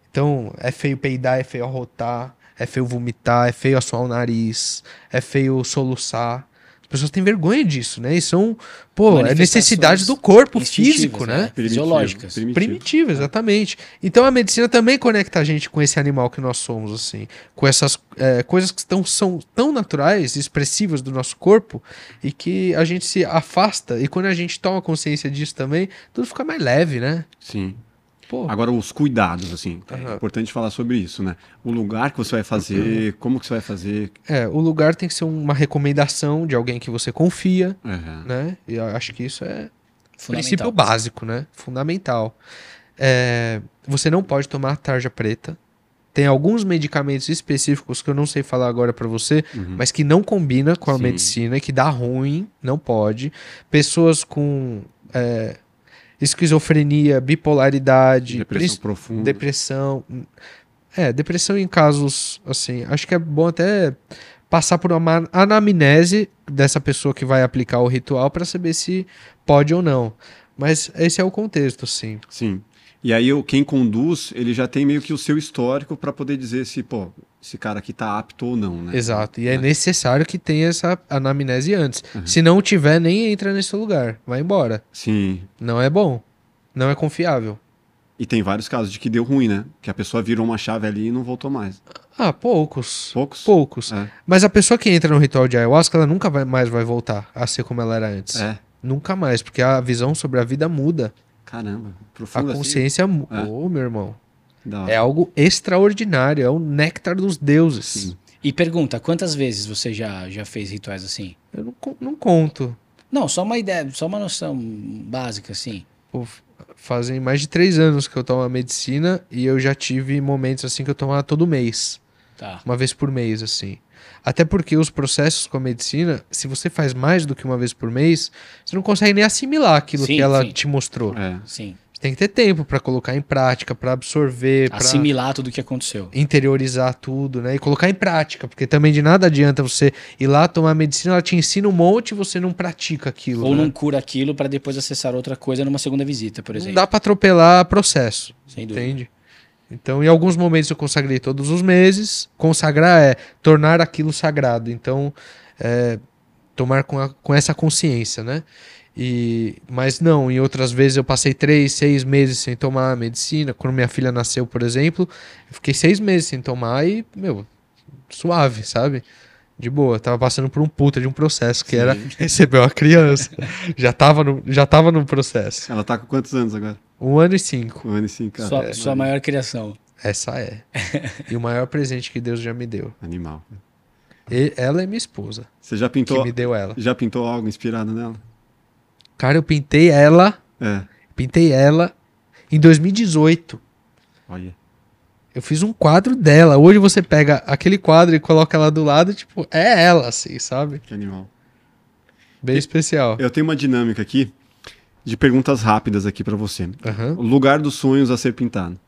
Então, é feio peidar, é feio arrotar, é feio vomitar, é feio assoar o nariz, é feio soluçar pessoas têm vergonha disso, né? E são, pô, é necessidade do corpo físico, né? né? Fisiológicas. Primitiva, Primitiva, exatamente. Então a medicina também conecta a gente com esse animal que nós somos, assim. Com essas é, coisas que estão, são tão naturais, expressivas do nosso corpo, e que a gente se afasta. E quando a gente toma consciência disso também, tudo fica mais leve, né? Sim. Pô. Agora, os cuidados, assim, uhum. é importante falar sobre isso, né? O lugar que você vai fazer, uhum. como que você vai fazer. É, o lugar tem que ser uma recomendação de alguém que você confia, uhum. né? E eu acho que isso é princípio básico, né? Fundamental. É, você não pode tomar tarja preta. Tem alguns medicamentos específicos que eu não sei falar agora para você, uhum. mas que não combina com a Sim. medicina, que dá ruim, não pode. Pessoas com é, esquizofrenia, bipolaridade, depressão profunda. Depressão. É, depressão em casos assim, acho que é bom até passar por uma anamnese dessa pessoa que vai aplicar o ritual para saber se pode ou não. Mas esse é o contexto, sim. Sim. E aí quem conduz, ele já tem meio que o seu histórico para poder dizer se, pô, esse cara aqui tá apto ou não, né? Exato. E é, é necessário que tenha essa anamnese antes. Uhum. Se não tiver, nem entra nesse lugar. Vai embora. Sim. Não é bom. Não é confiável. E tem vários casos de que deu ruim, né? Que a pessoa virou uma chave ali e não voltou mais. Ah, poucos. Poucos? Poucos. É. Mas a pessoa que entra no ritual de ayahuasca, ela nunca vai, mais vai voltar a ser como ela era antes. É. Nunca mais, porque a visão sobre a vida muda. Caramba, profundo A assim. consciência assim. É. Oh, meu irmão. É algo extraordinário, é o néctar dos deuses. Sim. E pergunta, quantas vezes você já, já fez rituais assim? Eu não, não conto. Não, só uma ideia, só uma noção básica, assim. Pô, fazem mais de três anos que eu tomo a medicina e eu já tive momentos assim que eu tomava todo mês. Tá. Uma vez por mês, assim. Até porque os processos com a medicina, se você faz mais do que uma vez por mês, você não consegue nem assimilar aquilo sim, que ela sim. te mostrou. É. Sim tem que ter tempo para colocar em prática, para absorver, assimilar tudo o que aconteceu, interiorizar tudo, né? E colocar em prática, porque também de nada adianta você ir lá tomar medicina, ela te ensina um monte e você não pratica aquilo. Ou né? não cura aquilo para depois acessar outra coisa numa segunda visita, por exemplo. Não dá para atropelar processo. Sem dúvida. Entende? Então, em alguns momentos eu consagrei todos os meses. Consagrar é tornar aquilo sagrado. Então, é, tomar com, a, com essa consciência, né? E, mas não, em outras vezes eu passei três, seis meses sem tomar medicina. Quando minha filha nasceu, por exemplo, eu fiquei seis meses sem tomar e, meu, suave, sabe? De boa. Tava passando por um puta de um processo que Sim. era receber uma criança. já, tava no, já tava no processo. Ela tá com quantos anos agora? Um ano e cinco. Um ano e cinco. Cara. Sua, é, sua maior criação. Essa é. e o maior presente que Deus já me deu. Animal. E ela é minha esposa. Você já pintou? Que me deu ela. Já pintou algo inspirado nela? Cara, eu pintei ela. É. Pintei ela em 2018. Olha. Eu fiz um quadro dela. Hoje você pega aquele quadro e coloca ela do lado, tipo, é ela, assim, sabe? Que animal. Bem especial. Eu tenho uma dinâmica aqui de perguntas rápidas aqui para você. Uhum. O lugar dos sonhos a ser pintado.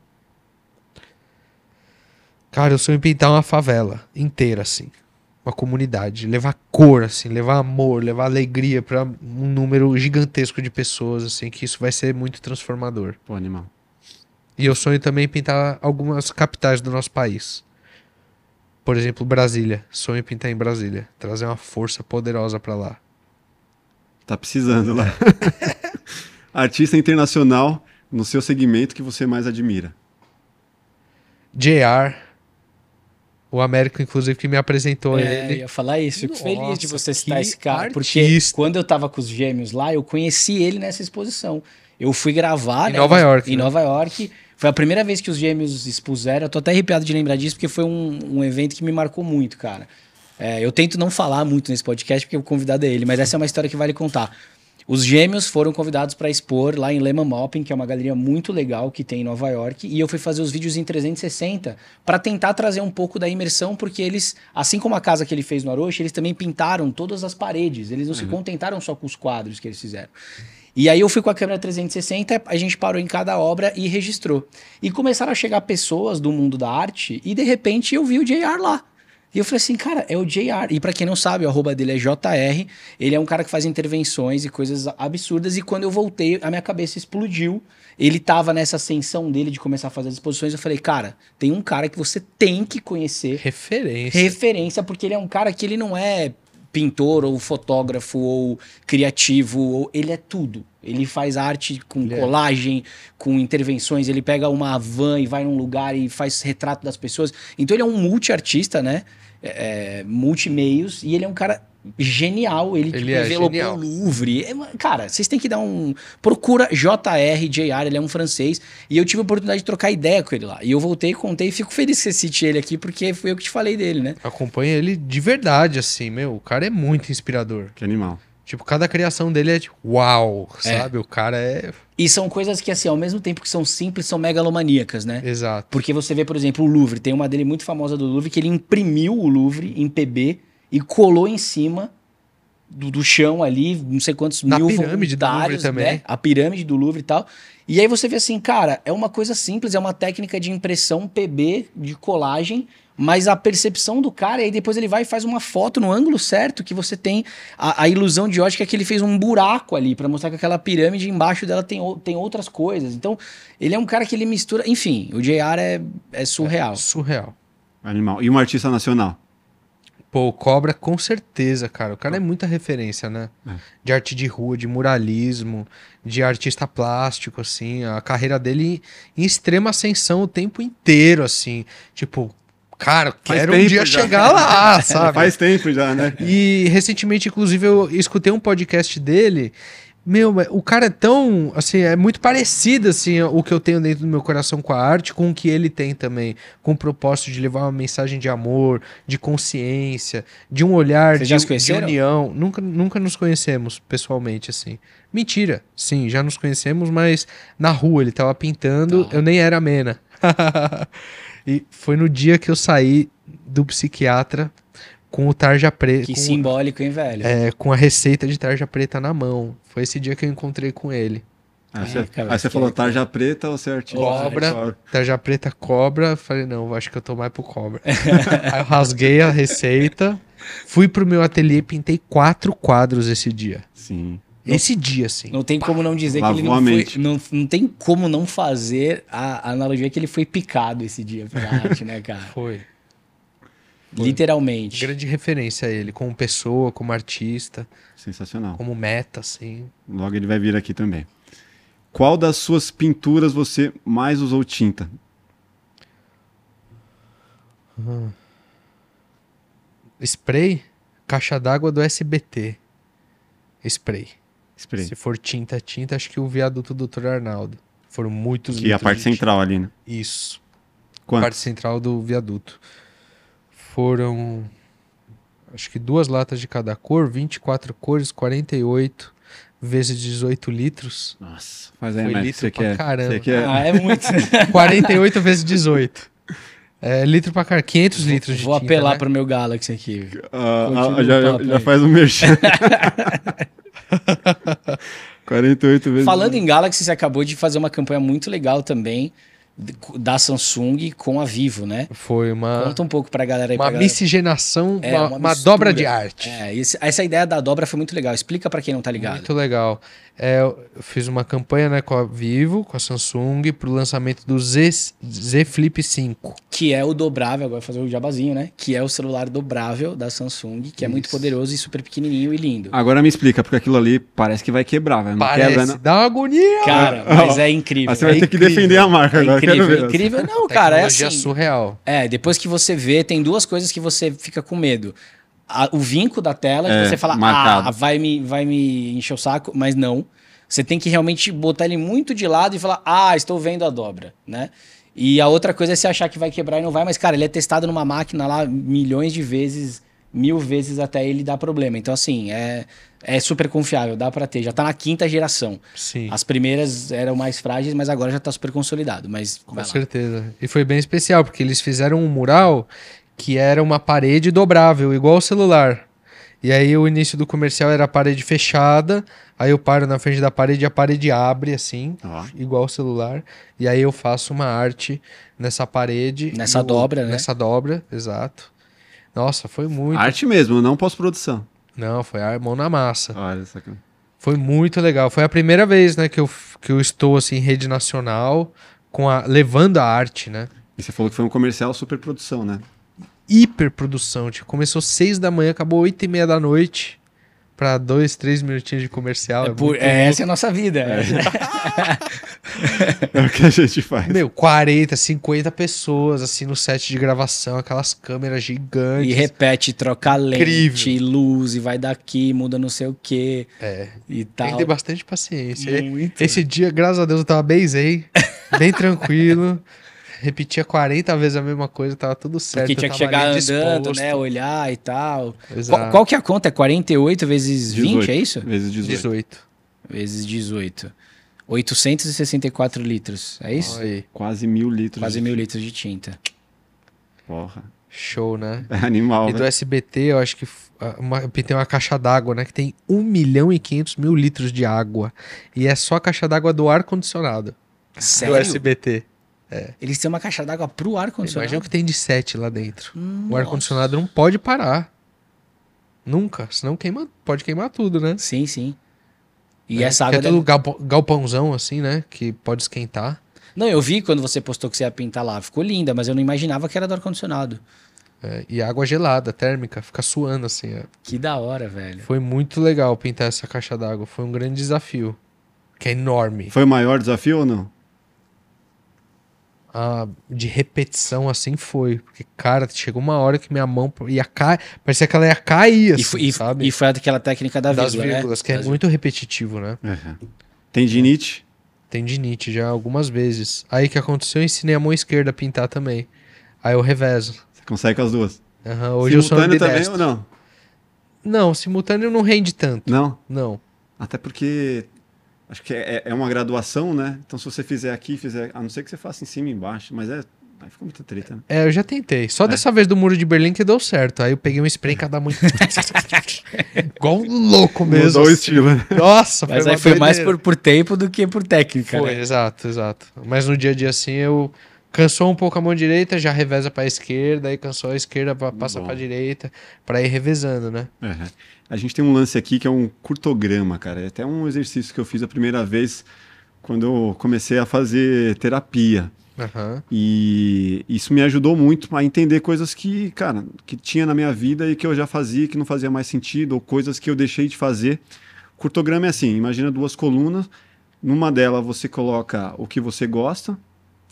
Cara, eu sonho em pintar uma favela inteira, assim uma comunidade, levar cor, assim, levar amor, levar alegria para um número gigantesco de pessoas, assim, que isso vai ser muito transformador. Pô, animal. E eu sonho também pintar algumas capitais do nosso país. Por exemplo, Brasília. Sonho em pintar em Brasília, trazer uma força poderosa para lá. Tá precisando lá. Artista internacional no seu segmento que você mais admira. JR, o Américo, inclusive, que me apresentou é, ele. Eu ia falar isso, fico Nossa, feliz de você citar esse cara. Artista. Porque quando eu tava com os gêmeos lá, eu conheci ele nessa exposição. Eu fui gravar. Em né, Nova York. Em né? Nova York. Foi a primeira vez que os gêmeos expuseram. Eu tô até arrepiado de lembrar disso, porque foi um, um evento que me marcou muito, cara. É, eu tento não falar muito nesse podcast, porque o convidado é ele, mas essa é uma história que vale contar. Os gêmeos foram convidados para expor lá em Lehman Mopping, que é uma galeria muito legal que tem em Nova York, e eu fui fazer os vídeos em 360 para tentar trazer um pouco da imersão, porque eles, assim como a casa que ele fez no Aroche, eles também pintaram todas as paredes, eles não uhum. se contentaram só com os quadros que eles fizeram. E aí eu fui com a câmera 360, a gente parou em cada obra e registrou. E começaram a chegar pessoas do mundo da arte e de repente eu vi o JR lá. E eu falei assim, cara, é o JR. E para quem não sabe, o arroba dele é JR. Ele é um cara que faz intervenções e coisas absurdas. E quando eu voltei, a minha cabeça explodiu. Ele tava nessa ascensão dele de começar a fazer as exposições. Eu falei, cara, tem um cara que você tem que conhecer. Referência. Referência, porque ele é um cara que ele não é pintor ou fotógrafo ou criativo, ou, ele é tudo. Ele faz arte com ele é. colagem, é. com intervenções, ele pega uma van e vai num lugar e faz retrato das pessoas. Então ele é um multi-artista, né? é, multimeios e ele é um cara genial. Ele, ele tipo, é envelopou o Louvre. É, cara, vocês têm que dar um. Procura JR, JR, ele é um francês. E eu tive a oportunidade de trocar ideia com ele lá. E eu voltei, contei e fico feliz que você cite ele aqui, porque foi eu que te falei dele, né? Acompanha ele de verdade, assim, meu. O cara é muito inspirador. Que animal. Tipo, cada criação dele é tipo, uau, é. sabe? O cara é. E são coisas que, assim, ao mesmo tempo que são simples, são megalomaníacas, né? Exato. Porque você vê, por exemplo, o Louvre. Tem uma dele muito famosa do Louvre que ele imprimiu o Louvre em PB e colou em cima do, do chão ali, não sei quantos Na mil pirâmide do Louvre também. Né? A pirâmide do Louvre e tal. E aí você vê assim, cara, é uma coisa simples, é uma técnica de impressão PB, de colagem, mas a percepção do cara, e aí depois ele vai e faz uma foto no ângulo certo, que você tem a, a ilusão de ótica que ele fez um buraco ali, para mostrar que aquela pirâmide embaixo dela tem, tem outras coisas. Então, ele é um cara que ele mistura. Enfim, o JR é, é surreal. É surreal. Animal. E um artista nacional? Pô, o Cobra, com certeza, cara. O cara é muita referência, né? É. De arte de rua, de muralismo, de artista plástico, assim. A carreira dele em extrema ascensão o tempo inteiro, assim. Tipo, cara, Faz quero um dia já. chegar lá, sabe? Faz tempo já, né? E recentemente, inclusive, eu escutei um podcast dele. Meu, o cara é tão, assim, é muito parecido, assim, o que eu tenho dentro do meu coração com a arte, com o que ele tem também, com o propósito de levar uma mensagem de amor, de consciência, de um olhar de, de, união. Nunca, nunca nos conhecemos pessoalmente, assim. Mentira, sim, já nos conhecemos, mas na rua ele tava pintando, tá. eu nem era mena. E foi no dia que eu saí do psiquiatra com o tarja preta. Que com, simbólico, hein, velho? É, com a receita de tarja preta na mão. Foi esse dia que eu encontrei com ele. Ah, você, aí você falou tarja preta ou certo? Cobra, tarja preta cobra. Falei, não, acho que eu tô mais pro cobra. aí eu rasguei a receita, fui pro meu ateliê e pintei quatro quadros esse dia. Sim. Esse dia, assim. Não tem como não dizer que ele não foi. Não, não tem como não fazer a, a analogia que ele foi picado esse dia pela arte, né, cara? Foi. Literalmente. Grande referência a ele, como pessoa, como artista. Sensacional. Como meta, assim. Logo ele vai vir aqui também. Qual das suas pinturas você mais usou tinta? Hum. Spray? Caixa d'água do SBT. Spray. Spray. Se for tinta, tinta, acho que o viaduto do Dr. Arnaldo. Foram muitos Que é a parte central ali, né? Isso. Quanto? A parte central do viaduto. Foram acho que duas latas de cada cor, 24 cores, 48 vezes 18 litros. Nossa, faz aí, Foi litro você quer, caramba. Você quer... Ah, é muito. 48 vezes 18. É, litro pra caramba, 500 litros de Vou tinta, apelar né? pro meu Galaxy aqui. Uh, já, já, já faz um merchan. 48 vezes. Falando em Galaxy, você acabou de fazer uma campanha muito legal também da Samsung com a Vivo, né? Foi uma. Conta um pouco pra galera aí. Uma galera. miscigenação, é, uma, uma, dobra de arte. É, essa ideia da dobra foi muito legal. Explica para quem não tá ligado. Muito legal. É, eu fiz uma campanha né, com a Vivo, com a Samsung, para o lançamento do Z, Z Flip 5. Que é o dobrável, agora vou fazer o jabazinho, né? Que é o celular dobrável da Samsung, que Isso. é muito poderoso e super pequenininho e lindo. Agora me explica, porque aquilo ali parece que vai quebrar, velho. Parece, quebra, né? dá uma agonia. Cara, mas é incrível. Aí você vai é ter incrível. que defender a marca é agora. Incrível, quero ver. incrível. Não, cara, é assim. surreal. É, depois que você vê, tem duas coisas que você fica com medo. A, o vinco da tela, é, que você fala, marcado. ah, vai me, vai me encher o saco, mas não. Você tem que realmente botar ele muito de lado e falar, ah, estou vendo a dobra, né? E a outra coisa é você achar que vai quebrar e não vai, mas, cara, ele é testado numa máquina lá milhões de vezes, mil vezes até ele dar problema. Então, assim, é, é super confiável, dá para ter. Já tá na quinta geração. Sim. As primeiras eram mais frágeis, mas agora já tá super consolidado. Mas Com certeza. E foi bem especial, porque eles fizeram um mural que era uma parede dobrável, igual o celular. E aí o início do comercial era a parede fechada, aí eu paro na frente da parede e a parede abre assim, igual o celular. E aí eu faço uma arte nessa parede. Nessa no, dobra, né? Nessa dobra, exato. Nossa, foi muito. Arte mesmo, não pós-produção. Não, foi a mão na massa. Olha isso aqui. Foi muito legal. Foi a primeira vez, né, que eu, que eu estou assim em rede nacional com a levando a arte, né? E você falou que foi um comercial super produção, né? Hiperprodução. Tipo, começou seis da manhã, acabou oito e meia da noite para dois, três minutinhos de comercial. É, é, por, é essa é a nossa vida. É. é. o que a gente faz. Meu, 40, 50 pessoas assim no set de gravação, aquelas câmeras gigantes. E repete, troca lente, luz, e vai daqui, muda não sei o que. É. E tal. Tem que ter bastante paciência. Muito. Esse dia, graças a Deus, eu tava bem zen, bem tranquilo repetia 40 vezes a mesma coisa, tava tudo certo. Porque tinha que chegar andando, disposto. né? Olhar e tal. Qual, qual, que é a conta? É 48 vezes 18, 20, é isso? Vezes 18. 18. Vezes 18. 864 litros, é isso? Oi. Quase mil litros. Quase mil litros de tinta. Porra. Show, né? É animal, E do SBT, eu acho que uma, tem uma caixa d'água, né? Que tem 1 milhão e 500 mil litros de água. E é só a caixa d'água do ar-condicionado. Sério? Do SBT. É. Eles têm uma caixa d'água pro ar-condicionado. Imagina que tem de 7 lá dentro. Nossa. O ar-condicionado não pode parar. Nunca. Senão queima, pode queimar tudo, né? Sim, sim. E é, essa água. É deve... tudo galpãozão, assim, né? Que pode esquentar. Não, eu vi quando você postou que você ia pintar lá. Ficou linda, mas eu não imaginava que era do ar-condicionado. É, e água gelada, térmica, fica suando assim. Ó. Que da hora, velho. Foi muito legal pintar essa caixa d'água. Foi um grande desafio. Que é enorme. Foi o maior desafio ou não? De repetição assim foi. Porque, cara, chegou uma hora que minha mão ia cair. Parecia que ela ia cair, assim, e, foi, sabe? E foi aquela técnica da das vírgula, né? vírgulas, né? que é das muito repetitivo, né? Uhum. Tendinite? Tendinite já algumas vezes. Aí que aconteceu, eu ensinei a mão esquerda a pintar também. Aí eu revezo. Você consegue com as duas? Uhum, hoje simultâneo eu sou também ou não? Não, simultâneo não rende tanto. Não? Não. Até porque Acho que é, é uma graduação, né? Então, se você fizer aqui, fizer. A não ser que você faça em cima e embaixo, mas é. Aí fica muita treta, né? É, eu já tentei. Só é. dessa vez do muro de Berlim que deu certo. Aí eu peguei um spray cada muito. Igual um louco mesmo. Mudou assim. o estilo, né? Nossa, Mas aí foi mais por, por tempo do que por técnica. Foi, né? exato, exato. Mas no dia a dia assim eu. Cansou um pouco a mão direita, já reveza para a esquerda, aí cansou a esquerda, passa para a direita, para ir revezando, né? Uhum. A gente tem um lance aqui que é um curtograma, cara. É até um exercício que eu fiz a primeira vez quando eu comecei a fazer terapia. Uhum. E isso me ajudou muito a entender coisas que, cara, que tinha na minha vida e que eu já fazia, que não fazia mais sentido, ou coisas que eu deixei de fazer. Curtograma é assim: imagina duas colunas. Numa delas você coloca o que você gosta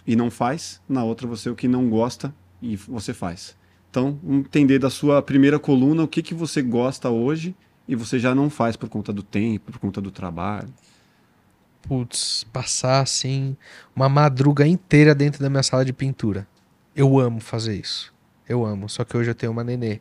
e não faz, na outra você o que não gosta e você faz. Então, entender da sua primeira coluna o que, que você gosta hoje e você já não faz por conta do tempo, por conta do trabalho. Putz, passar assim uma madruga inteira dentro da minha sala de pintura. Eu amo fazer isso. Eu amo. Só que hoje eu tenho uma nenê.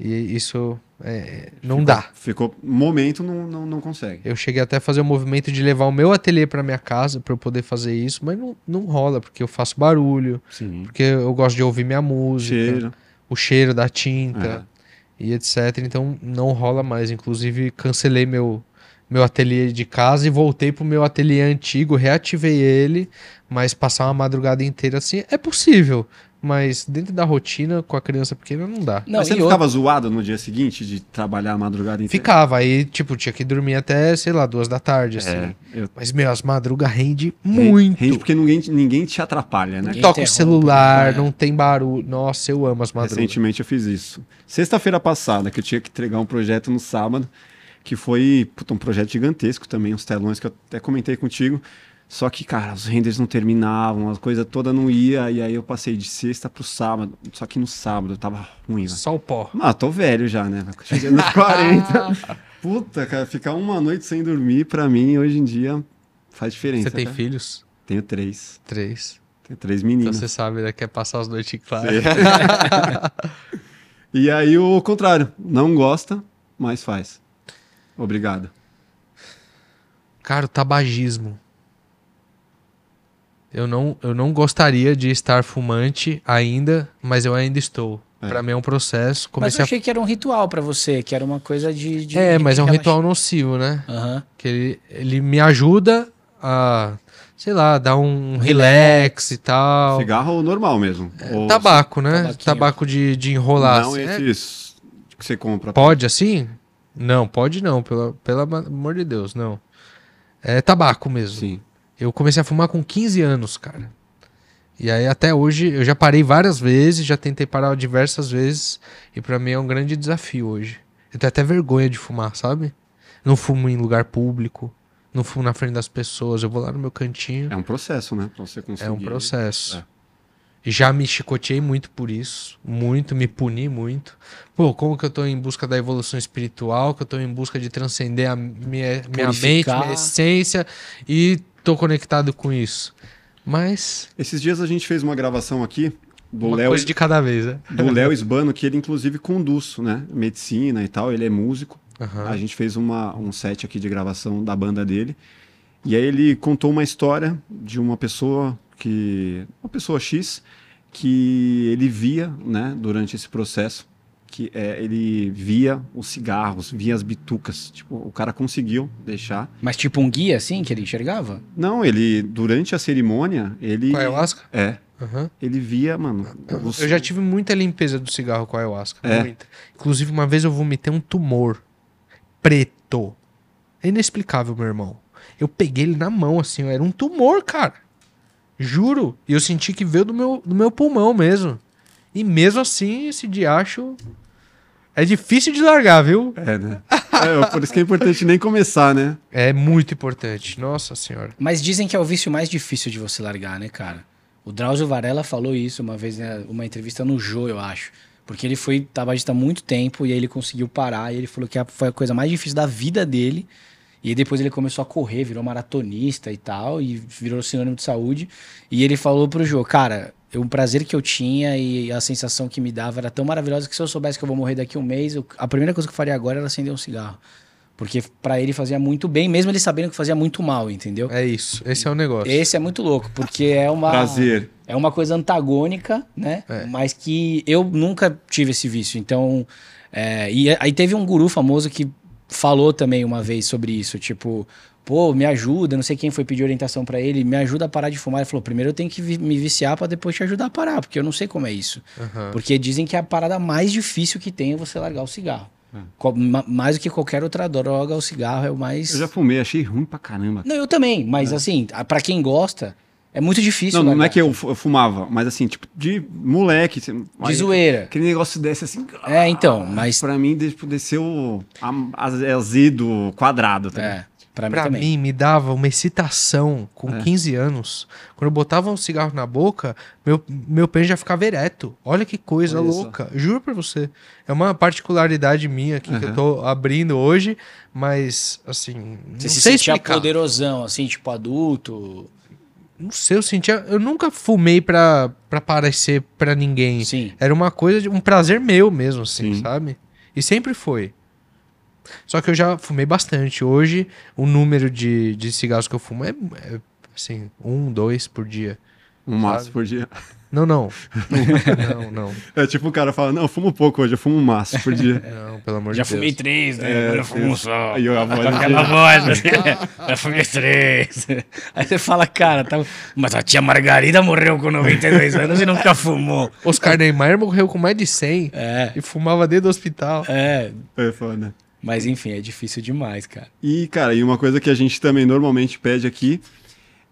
E isso é, não ficou, dá. Ficou momento, não, não, não consegue. Eu cheguei até a fazer o um movimento de levar o meu ateliê para minha casa para eu poder fazer isso, mas não, não rola, porque eu faço barulho, Sim. porque eu gosto de ouvir minha música, cheiro. o cheiro da tinta é. e etc. Então não rola mais. Inclusive, cancelei meu, meu ateliê de casa e voltei pro meu ateliê antigo, reativei ele, mas passar uma madrugada inteira assim é possível. Mas dentro da rotina, com a criança pequena, não dá. Não, mas você ficava outro... zoado no dia seguinte de trabalhar a madrugada inteira? Ficava, aí, tipo, tinha que dormir até, sei lá, duas da tarde, assim. É, eu... Mas, meu, as madrugas rende muito. Rende porque ninguém, ninguém te atrapalha, né? Não toca o celular, é. não tem barulho. Nossa, eu amo as madrugas. Recentemente eu fiz isso. Sexta-feira passada, que eu tinha que entregar um projeto no sábado, que foi puta, um projeto gigantesco também, uns telões que eu até comentei contigo. Só que, cara, os renders não terminavam, a coisa toda não ia, e aí eu passei de sexta pro sábado. Só que no sábado tava ruim, Só o pó. Ah, tô velho já, né? Cheguei nos 40. Puta, cara, ficar uma noite sem dormir, pra mim, hoje em dia, faz diferença. Você tem cara. filhos? Tenho três. Três. Tenho três meninas. Então você sabe, né? Quer passar as noites claras. e aí o contrário, não gosta, mas faz. Obrigado. Cara, o tabagismo. Eu não, eu não gostaria de estar fumante ainda, mas eu ainda estou. É. Pra mim é um processo. Comecei mas eu achei a... que era um ritual para você, que era uma coisa de. de é, de mas é um ritual nocivo, né? Uhum. Que ele, ele me ajuda a, sei lá, dar um relax e tal. Cigarro normal mesmo. É, Ou... Tabaco, né? Tabaquinho. Tabaco de, de enrolar. Não assim. esses é... que você compra. Pode assim? Não, pode não, pelo, pelo amor de Deus, não. É tabaco mesmo. Sim. Eu comecei a fumar com 15 anos, cara. E aí até hoje eu já parei várias vezes, já tentei parar diversas vezes e para mim é um grande desafio hoje. Eu tenho até vergonha de fumar, sabe? Não fumo em lugar público, não fumo na frente das pessoas, eu vou lá no meu cantinho. É um processo, né, pra você conseguir. É um processo. É. Já me chicoteei muito por isso, muito, me puni muito. Pô, como que eu tô em busca da evolução espiritual, que eu tô em busca de transcender a minha, minha mente, minha essência e tô conectado com isso. Mas. Esses dias a gente fez uma gravação aqui do uma Léo. coisa de cada vez, né? Do Léo Esbano, que ele inclusive conduz, né? Medicina e tal, ele é músico. Uhum. A gente fez uma, um set aqui de gravação da banda dele. E aí ele contou uma história de uma pessoa que. Uma pessoa X que ele via, né, durante esse processo, que é, ele via os cigarros, via as bitucas. Tipo, o cara conseguiu deixar. Mas tipo um guia assim que ele enxergava? Não, ele durante a cerimônia, ele Com a ayahuasca? É. Uhum. Ele via, mano. Os... Eu já tive muita limpeza do cigarro com a ayahuasca. É. Muita. Inclusive, uma vez eu vomitei um tumor preto. É inexplicável, meu irmão. Eu peguei ele na mão, assim, era um tumor, cara. Juro. E eu senti que veio do meu, do meu pulmão mesmo. E mesmo assim, esse diacho é difícil de largar, viu? É, né? É, por isso que é importante nem começar, né? É muito importante, nossa senhora. Mas dizem que é o vício mais difícil de você largar, né, cara? O Drauzio Varela falou isso uma vez, né, uma entrevista no Jô, eu acho. Porque ele foi tabagista há muito tempo e aí ele conseguiu parar e ele falou que foi a coisa mais difícil da vida dele. E depois ele começou a correr, virou maratonista e tal, e virou sinônimo de saúde. E ele falou pro Jô, cara, o prazer que eu tinha e a sensação que me dava era tão maravilhosa que se eu soubesse que eu vou morrer daqui a um mês, eu, a primeira coisa que eu faria agora era acender um cigarro. Porque para ele fazia muito bem, mesmo ele sabendo que fazia muito mal, entendeu? É isso. Esse é o negócio. Esse é muito louco, porque é uma. Prazer. É uma coisa antagônica, né? É. Mas que eu nunca tive esse vício. Então. É, e aí teve um guru famoso que falou também uma vez sobre isso. Tipo, pô, me ajuda, não sei quem foi pedir orientação para ele, me ajuda a parar de fumar. Ele falou, primeiro eu tenho que me viciar para depois te ajudar a parar, porque eu não sei como é isso. Uhum. Porque dizem que é a parada mais difícil que tem é você largar o cigarro. É. Mais do que qualquer outra droga, o cigarro é o mais. Eu já fumei, achei ruim pra caramba. Não, eu também, mas é. assim, para quem gosta, é muito difícil. Não, largar. não é que eu fumava, mas assim, tipo, de moleque. De aí, zoeira. Aquele negócio desse assim. É, então, mas. Pra mim, desceu azedo quadrado. Também. É. Pra, mim, pra mim, me dava uma excitação com é. 15 anos. Quando eu botava um cigarro na boca, meu, meu pênis já ficava ereto. Olha que coisa Olha louca. Isso. Juro pra você. É uma particularidade minha aqui uhum. que eu tô abrindo hoje, mas, assim. Você se sei sentia explicar. poderosão, assim, tipo adulto. Não sei, eu sentia. Eu nunca fumei pra, pra parecer pra ninguém. Sim. Era uma coisa, de, um prazer meu mesmo, assim, Sim. sabe? E sempre foi. Só que eu já fumei bastante. Hoje, o número de, de cigarros que eu fumo é, é assim, um, dois por dia. Um maço por dia. Não, não. não, não. É tipo o cara fala, não, eu fumo pouco hoje, eu fumo um maço por dia. Não, pelo amor Já de Deus. Já fumei três, né? É, Agora eu fumo um só. Aí a voz aquela voz, assim, já fumei três. Aí você fala, cara, tá... mas a tia Margarida morreu com 92 anos e nunca fumou. Oscar Neymar morreu com mais de 100 é. e fumava dentro do hospital. É. É foda. Mas enfim, é difícil demais, cara. E, cara, e uma coisa que a gente também normalmente pede aqui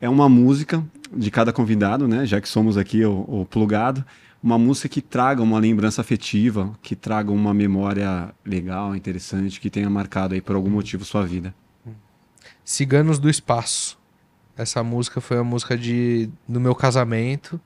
é uma música de cada convidado, né? Já que somos aqui o, o plugado. Uma música que traga uma lembrança afetiva, que traga uma memória legal, interessante, que tenha marcado aí por algum motivo sua vida. Ciganos do Espaço. Essa música foi a música de, do meu casamento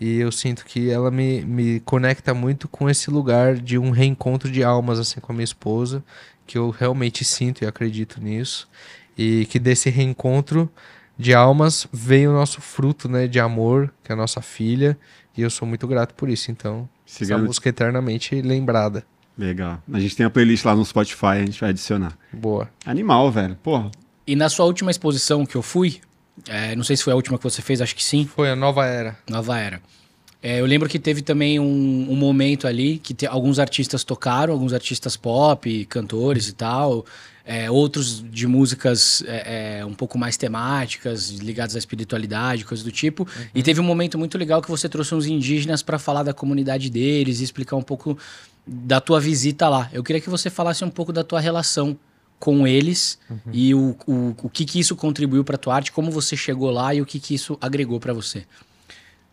e eu sinto que ela me, me conecta muito com esse lugar de um reencontro de almas assim com a minha esposa que eu realmente sinto e acredito nisso. E que desse reencontro de almas veio o nosso fruto né, de amor, que é a nossa filha. E eu sou muito grato por isso. Então, Sigamos. essa música eternamente lembrada. Legal. A gente tem a playlist lá no Spotify, a gente vai adicionar. Boa. Animal, velho. Porra. E na sua última exposição que eu fui, é, não sei se foi a última que você fez, acho que sim. Foi a Nova Era. Nova Era. É, eu lembro que teve também um, um momento ali que te, alguns artistas tocaram, alguns artistas pop, cantores e tal, é, outros de músicas é, é, um pouco mais temáticas, ligadas à espiritualidade, coisas do tipo. Uhum. E teve um momento muito legal que você trouxe uns indígenas para falar da comunidade deles e explicar um pouco da tua visita lá. Eu queria que você falasse um pouco da tua relação com eles uhum. e o, o, o que, que isso contribuiu para tua arte, como você chegou lá e o que, que isso agregou para você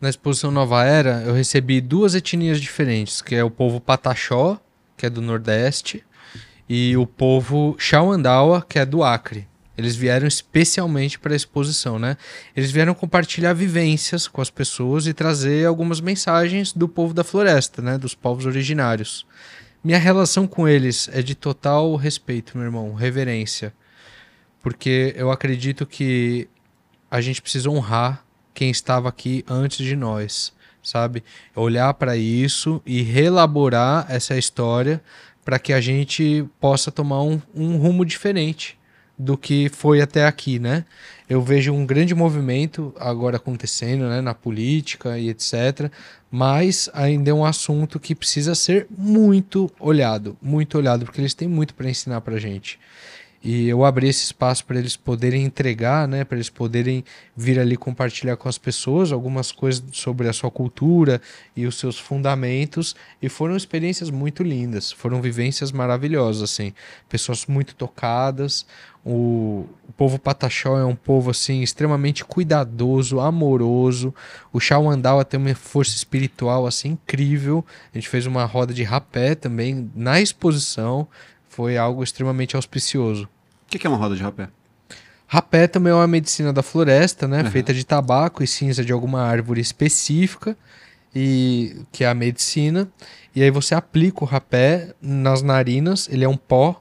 na exposição Nova Era, eu recebi duas etnias diferentes, que é o povo Pataxó, que é do Nordeste, e o povo Xauandawa, que é do Acre. Eles vieram especialmente para a exposição, né? Eles vieram compartilhar vivências com as pessoas e trazer algumas mensagens do povo da floresta, né? Dos povos originários. Minha relação com eles é de total respeito, meu irmão, reverência. Porque eu acredito que a gente precisa honrar quem estava aqui antes de nós, sabe? Olhar para isso e relaborar essa história para que a gente possa tomar um, um rumo diferente do que foi até aqui, né? Eu vejo um grande movimento agora acontecendo, né, na política e etc. Mas ainda é um assunto que precisa ser muito olhado, muito olhado, porque eles têm muito para ensinar para gente. E eu abri esse espaço para eles poderem entregar, né, para eles poderem vir ali compartilhar com as pessoas algumas coisas sobre a sua cultura e os seus fundamentos. E foram experiências muito lindas, foram vivências maravilhosas, assim. Pessoas muito tocadas. O, o povo Pataxó é um povo assim extremamente cuidadoso, amoroso. O Xauandawa tem uma força espiritual assim incrível. A gente fez uma roda de rapé também na exposição foi algo extremamente auspicioso. O que, é uma roda de rapé? Rapé também é uma medicina da floresta, né? Uhum. Feita de tabaco e cinza de alguma árvore específica, e que é a medicina. E aí você aplica o rapé nas narinas, ele é um pó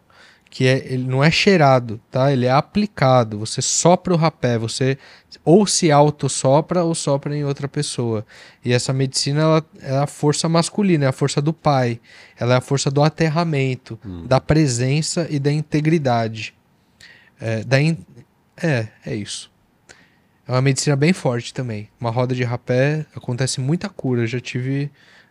que é, ele não é cheirado, tá? Ele é aplicado. Você sopra o rapé, você ou se auto-sopra ou sopra em outra pessoa. E essa medicina ela é a força masculina, é a força do pai. Ela é a força do aterramento, hum. da presença e da integridade. É, da in... é, é isso. É uma medicina bem forte também. Uma roda de rapé acontece muita cura. Eu já tive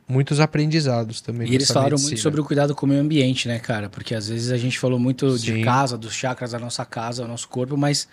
muitos aprendizados também. E eles falaram medicina. muito sobre o cuidado com o meio ambiente, né, cara? Porque às vezes a gente falou muito Sim. de casa, dos chakras da nossa casa, do nosso corpo, mas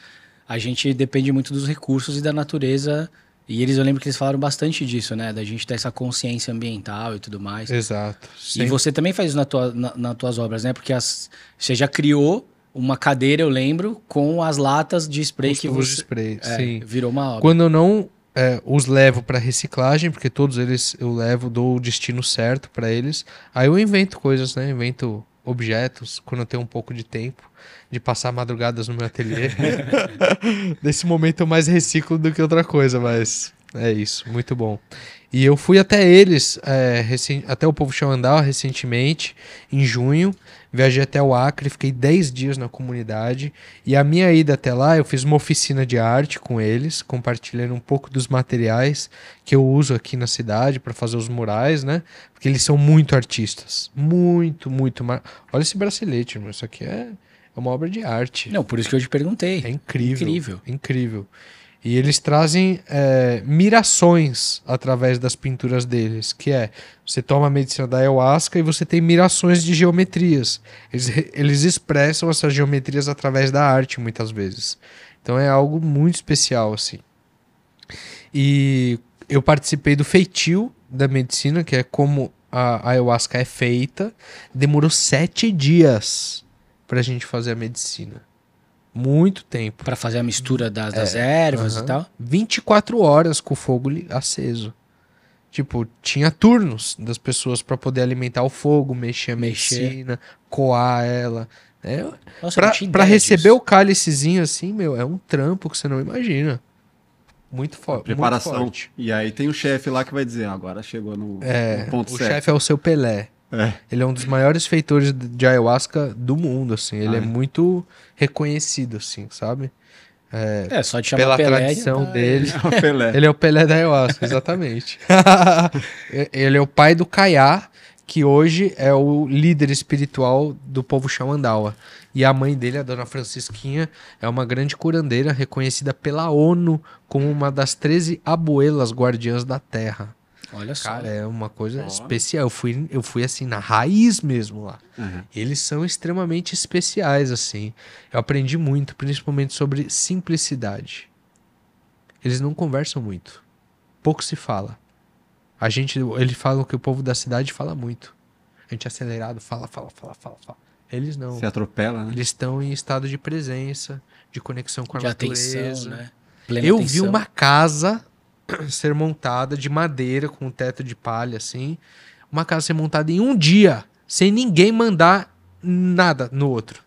a gente depende muito dos recursos e da natureza. E eles, eu lembro que eles falaram bastante disso, né? Da gente ter essa consciência ambiental e tudo mais. Exato. Sim. E você também faz isso na tua, na, nas tuas obras, né? Porque as, você já criou uma cadeira, eu lembro, com as latas de spray Os que você... de spray, é. Virou uma obra. Quando eu não é, os levo para reciclagem, porque todos eles eu levo, dou o destino certo para eles. Aí eu invento coisas, né? Invento objetos quando eu tenho um pouco de tempo de passar madrugadas no meu ateliê. Nesse momento eu mais reciclo do que outra coisa, mas é isso, muito bom. E eu fui até eles, é, até o Povo Xandal recentemente, em junho. Viajei até o Acre, fiquei 10 dias na comunidade. E a minha ida até lá, eu fiz uma oficina de arte com eles, compartilhando um pouco dos materiais que eu uso aqui na cidade para fazer os murais, né? Porque eles são muito artistas. Muito, muito. Mar... Olha esse bracelete, irmão. Isso aqui é, é uma obra de arte. Não, por isso que eu te perguntei. É incrível. Incrível. Incrível. E eles trazem é, mirações através das pinturas deles, que é você toma a medicina da ayahuasca e você tem mirações de geometrias. Eles, eles expressam essas geometrias através da arte muitas vezes. Então é algo muito especial assim. E eu participei do feitio da medicina, que é como a ayahuasca é feita. Demorou sete dias para a gente fazer a medicina. Muito tempo. Para fazer a mistura das, das é, ervas uh -huh. e tal? 24 horas com o fogo aceso. Tipo, tinha turnos das pessoas para poder alimentar o fogo, mexer a mexer. medicina, coar ela. É, Nossa, pra, pra receber disso. o cálicezinho assim, meu, é um trampo que você não imagina. Muito, fo Preparação. muito forte. E aí tem o chefe lá que vai dizer, ah, agora chegou no, é, no ponto o certo. O chefe é o seu Pelé. É. Ele é um dos maiores feitores de ayahuasca do mundo, assim. Ele ah, é, é, muito reconhecido, assim, sabe? É, é só te chamar pela Pelé, tradição tá... dele. É ele é o Pelé da ayahuasca, exatamente. ele é o pai do Caiá, que hoje é o líder espiritual do povo Xamandawa. E a mãe dele, a dona Francisquinha, é uma grande curandeira reconhecida pela ONU como uma das 13 abuelas guardiãs da terra. Olha só. Cara, é uma coisa oh. especial. Eu fui, eu fui assim, na raiz mesmo lá. Uhum. Eles são extremamente especiais, assim. Eu aprendi muito, principalmente sobre simplicidade. Eles não conversam muito. Pouco se fala. A gente, eles falam que o povo da cidade fala muito. A gente é acelerado, fala, fala, fala, fala, fala. Eles não. Se atropela, né? Eles estão em estado de presença, de conexão com a de natureza. Atenção, né? Plena eu atenção. vi uma casa ser montada de madeira com um teto de palha assim, uma casa ser montada em um dia, sem ninguém mandar nada no outro.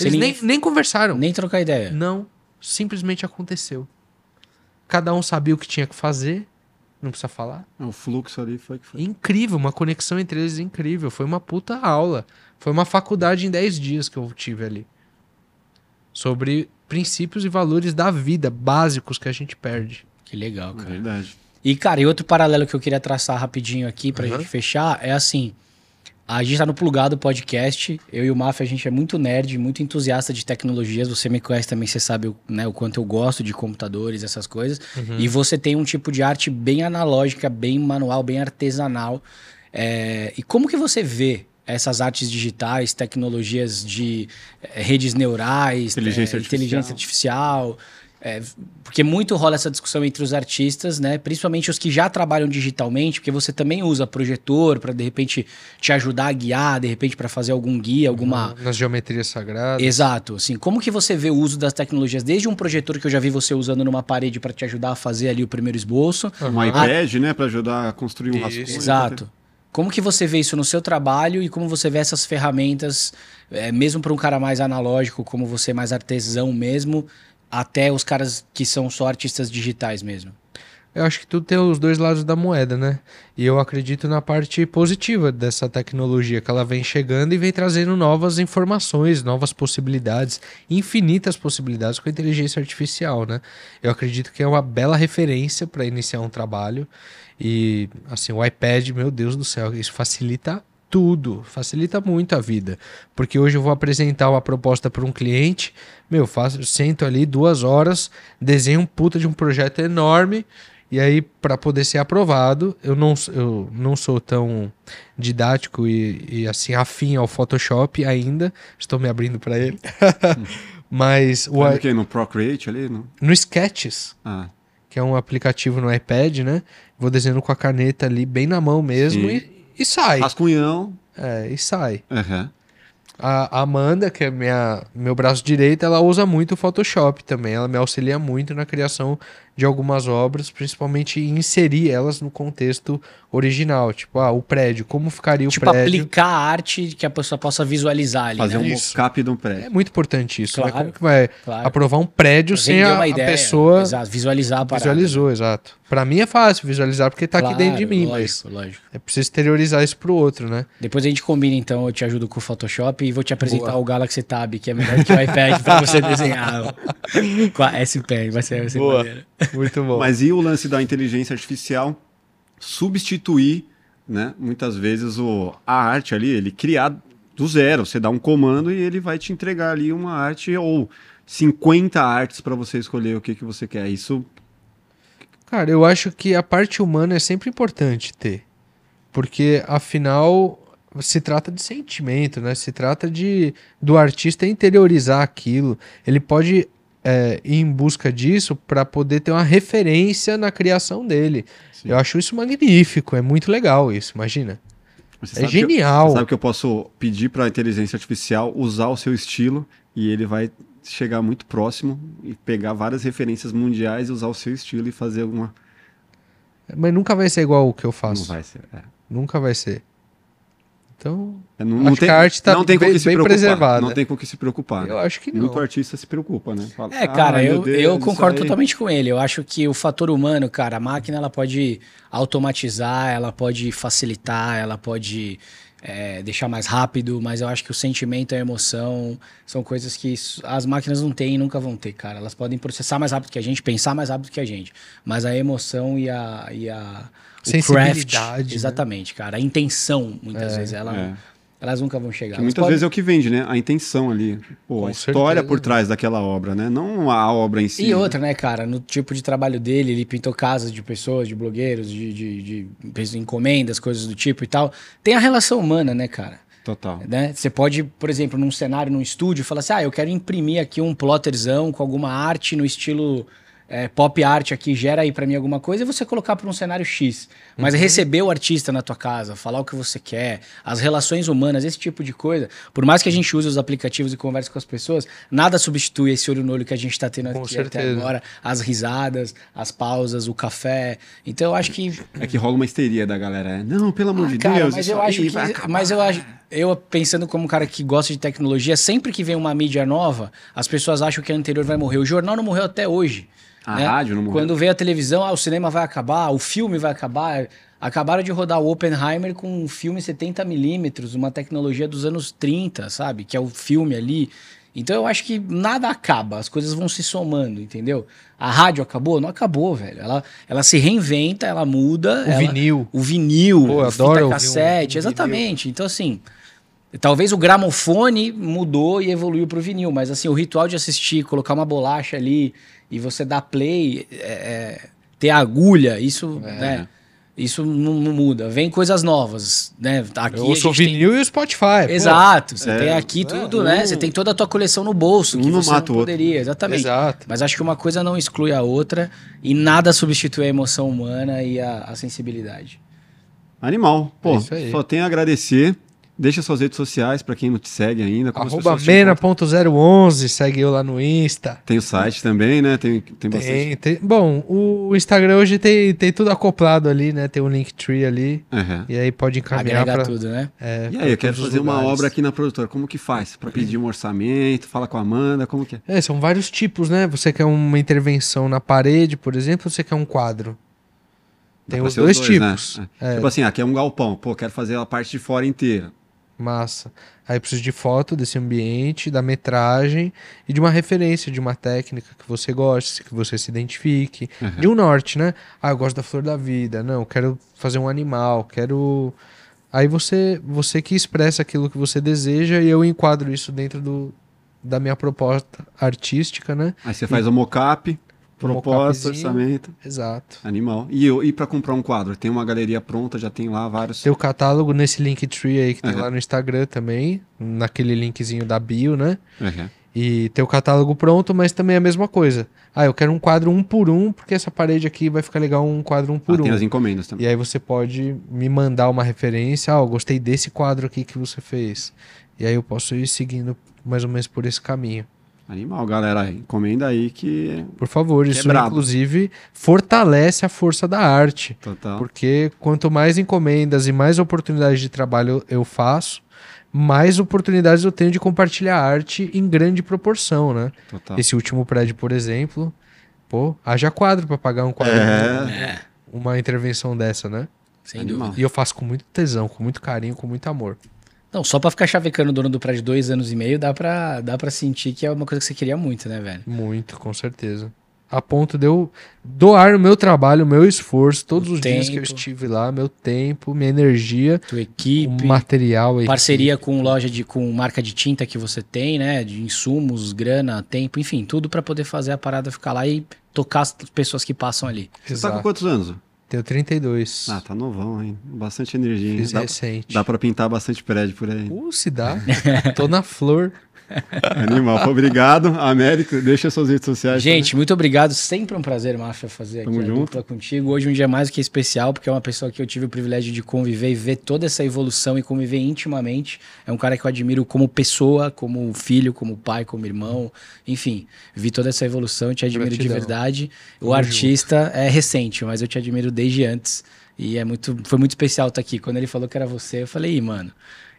Eles nem, nem conversaram. Nem trocar ideia. Não, simplesmente aconteceu. Cada um sabia o que tinha que fazer, não precisa falar. O fluxo ali foi que foi. Incrível, uma conexão entre eles incrível. Foi uma puta aula. Foi uma faculdade em 10 dias que eu tive ali. Sobre princípios e valores da vida básicos que a gente perde. Que legal, cara. Verdade. E, cara, e outro paralelo que eu queria traçar rapidinho aqui pra uhum. gente fechar é assim. A gente tá no Plugado Podcast. Eu e o Mafia, a gente é muito nerd, muito entusiasta de tecnologias. Você me conhece também, você sabe né, o quanto eu gosto de computadores, essas coisas. Uhum. E você tem um tipo de arte bem analógica, bem manual, bem artesanal. É... E como que você vê essas artes digitais, tecnologias de é, redes neurais, inteligência, é, artificial. inteligência artificial é, porque muito rola essa discussão entre os artistas, né? Principalmente os que já trabalham digitalmente, porque você também usa projetor para de repente te ajudar a guiar, de repente para fazer algum guia, alguma nas geometrias sagradas. Exato. Assim, como que você vê o uso das tecnologias desde um projetor que eu já vi você usando numa parede para te ajudar a fazer ali o primeiro esboço, um iPad, a... né, para ajudar a construir um rascunho. Exato. Como que você vê isso no seu trabalho e como você vê essas ferramentas, é, mesmo para um cara mais analógico, como você mais artesão mesmo, até os caras que são só artistas digitais mesmo? Eu acho que tudo tem os dois lados da moeda, né? E eu acredito na parte positiva dessa tecnologia, que ela vem chegando e vem trazendo novas informações, novas possibilidades, infinitas possibilidades com a inteligência artificial, né? Eu acredito que é uma bela referência para iniciar um trabalho. E, assim, o iPad, meu Deus do céu, isso facilita tudo, facilita muito a vida. Porque hoje eu vou apresentar uma proposta para um cliente, meu, faço, sento ali duas horas, desenho um puta de um projeto enorme, e aí para poder ser aprovado, eu não, eu não sou tão didático e, e assim afim ao Photoshop ainda, estou me abrindo para ele. Mas o o que no Procreate ali, no, no Sketches. Ah. Que é um aplicativo no iPad, né? Vou desenhando com a caneta ali bem na mão mesmo e, e sai. Rascunhão. É, e sai. Uhum. A Amanda, que é minha, meu braço direito, ela usa muito o Photoshop também. Ela me auxilia muito na criação de algumas obras, principalmente inserir elas no contexto original. Tipo, ah, o prédio, como ficaria tipo, o prédio. Tipo, aplicar a arte que a pessoa possa visualizar ali. Fazer né? um mockup de um prédio. É muito importante isso. Claro, né? Como que vai claro. aprovar um prédio sem a, a, pessoa. Exato, visualizar a parada. Visualizou, exato. Para mim é fácil visualizar porque tá claro, aqui dentro de mim, lógico, mas lógico. é preciso exteriorizar isso pro outro, né? Depois a gente combina então, eu te ajudo com o Photoshop e vou te apresentar Boa. o Galaxy Tab, que é melhor que o iPad para você desenhar com a S Pen, vai ser, vai ser Boa. Muito bom. Mas e o lance da inteligência artificial substituir, né, muitas vezes o, a arte ali, ele criar do zero, você dá um comando e ele vai te entregar ali uma arte ou 50 artes para você escolher o que, que você quer. Isso Cara, eu acho que a parte humana é sempre importante ter. Porque, afinal, se trata de sentimento, né? Se trata de do artista interiorizar aquilo. Ele pode é, ir em busca disso para poder ter uma referência na criação dele. Sim. Eu acho isso magnífico, é muito legal isso, imagina. Você é genial. Que, você sabe que eu posso pedir para a inteligência artificial usar o seu estilo e ele vai chegar muito próximo e pegar várias referências mundiais e usar o seu estilo e fazer alguma. Mas nunca vai ser igual o que eu faço. Não vai ser. É. Nunca vai ser. Então, é, não, não tem, a arte está bem, bem preservada. Não tem com o que se preocupar. Eu né? acho que não. Muito artista se preocupa, né? Fala, é, cara, ah, eu, Deus, eu concordo totalmente com ele. Eu acho que o fator humano, cara, a máquina ela pode automatizar, ela pode facilitar, ela pode é, deixar mais rápido, mas eu acho que o sentimento e a emoção são coisas que as máquinas não têm e nunca vão ter, cara. Elas podem processar mais rápido que a gente, pensar mais rápido que a gente, mas a emoção e a, e a sensibilidade, craft, né? exatamente, cara. A intenção, muitas é, vezes, ela, é. elas nunca vão chegar. Que muitas podem... vezes é o que vende, né? A intenção ali. Pô, a história por trás daquela obra, né? Não a obra em si. E outra, né, cara? No tipo de trabalho dele, ele pintou casas de pessoas, de blogueiros, de, de, de, de encomendas, coisas do tipo e tal. Tem a relação humana, né, cara? Total. Né? Você pode, por exemplo, num cenário, num estúdio, falar assim: ah, eu quero imprimir aqui um plotterzão com alguma arte no estilo é, pop art aqui gera aí para mim alguma coisa e você colocar para um cenário X. Mas uhum. receber o artista na tua casa, falar o que você quer, as relações humanas, esse tipo de coisa, por mais que a gente use os aplicativos e converse com as pessoas, nada substitui esse olho no olho que a gente está tendo com aqui certeza. até agora, as risadas, as pausas, o café. Então eu acho que é que rola uma histeria da galera. Né? Não, pelo amor ah, de cara, Deus. Mas eu acho que, mas eu acho eu pensando como um cara que gosta de tecnologia, sempre que vem uma mídia nova, as pessoas acham que a anterior vai morrer. O jornal não morreu até hoje. A né? rádio não morreu. Quando veio a televisão, ah, o cinema vai acabar, o filme vai acabar. Acabaram de rodar o Oppenheimer com um filme 70mm, uma tecnologia dos anos 30, sabe? Que é o filme ali. Então eu acho que nada acaba, as coisas vão se somando, entendeu? A rádio acabou? Não acabou, velho. Ela, ela se reinventa, ela muda. O ela, vinil. O vinil, Pô, o fita cassete, um, um exatamente. Vinil. Então, assim, talvez o gramofone mudou e evoluiu pro vinil, mas assim, o ritual de assistir, colocar uma bolacha ali, e você dá play, é, é, ter agulha, isso, é. né? Isso não, não, muda. Vem coisas novas, né? Aqui Eu ouço o vinil tem... e o Spotify. Exato. Pô. Você é. tem aqui tudo, né? Você tem toda a tua coleção no bolso, que um você não poderia. Outro. Exatamente. Exato. Mas acho que uma coisa não exclui a outra e nada substitui a emoção humana e a, a sensibilidade. Animal. Pô, é só tenho a agradecer. Deixa suas redes sociais para quem não te segue ainda. Arroba mena.011, segue eu lá no Insta. Tem o site também, né? Tem, tem, bastante. Tem, bom, o Instagram hoje tem, tem tudo acoplado ali, né? Tem o um Linktree ali. Uhum. E aí pode encaminhar para tudo, né? É, e aí, eu quero fazer uma obra aqui na produtora. Como que faz? Para pedir um orçamento, fala com a Amanda, como que é? É, são vários tipos, né? Você quer uma intervenção na parede, por exemplo, ou você quer um quadro? Tem os dois, dois, né? tipos. Né? É. Tipo assim, aqui é um galpão. Pô, quero fazer a parte de fora inteira. Massa. Aí preciso de foto desse ambiente, da metragem e de uma referência, de uma técnica que você goste, que você se identifique. Uhum. De um norte, né? Ah, eu gosto da flor da vida. Não, quero fazer um animal, quero. Aí você, você que expressa aquilo que você deseja e eu enquadro isso dentro do, da minha proposta artística, né? Aí você faz e... o mocap. Proposta, orçamento. Exato. Animal. E, eu, e para comprar um quadro? Tem uma galeria pronta, já tem lá vários. Tem o catálogo nesse Linktree aí que tem uhum. lá no Instagram também, naquele linkzinho da bio, né? Uhum. E tem o catálogo pronto, mas também é a mesma coisa. Ah, eu quero um quadro um por um, porque essa parede aqui vai ficar legal um quadro um por ah, um. Tem as encomendas também. E aí você pode me mandar uma referência. Ah, eu gostei desse quadro aqui que você fez. E aí eu posso ir seguindo mais ou menos por esse caminho. Animal, galera. Encomenda aí que. Por favor, que é isso é inclusive fortalece a força da arte. Total. Porque quanto mais encomendas e mais oportunidades de trabalho eu faço, mais oportunidades eu tenho de compartilhar arte em grande proporção, né? Total. Esse último prédio, por exemplo, pô, haja quadro para pagar um quadro. É. Uma intervenção dessa, né? Sem dúvida. E eu faço com muito tesão, com muito carinho, com muito amor. Não, só pra ficar chavecando o dono do prédio dois anos e meio, dá pra, dá pra sentir que é uma coisa que você queria muito, né, velho? Muito, com certeza. A ponto de eu doar o meu trabalho, o meu esforço, todos o os tempo, dias que eu estive lá, meu tempo, minha energia, tua equipe, o material, parceria equipe. com loja de com marca de tinta que você tem, né, de insumos, grana, tempo, enfim, tudo para poder fazer a parada ficar lá e tocar as pessoas que passam ali. Você Exato. tá com quantos anos? Tenho 32. Ah, tá novão, hein? Bastante energia. Fiz dá, recente. Dá pra pintar bastante prédio por aí. Uh, se dá. Tô na flor. Animal. Obrigado, Américo. Deixa suas redes sociais. Gente, também. muito obrigado. Sempre um prazer, Máfia, fazer Tamo aqui junto. a dupla contigo. Hoje um dia mais do que especial, porque é uma pessoa que eu tive o privilégio de conviver e ver toda essa evolução e conviver intimamente. É um cara que eu admiro como pessoa, como filho, como pai, como irmão. Enfim, vi toda essa evolução, te admiro Gratidão. de verdade. Tamo o artista junto. é recente, mas eu te admiro desde antes. E é muito, foi muito especial estar aqui. Quando ele falou que era você, eu falei, Ih, mano,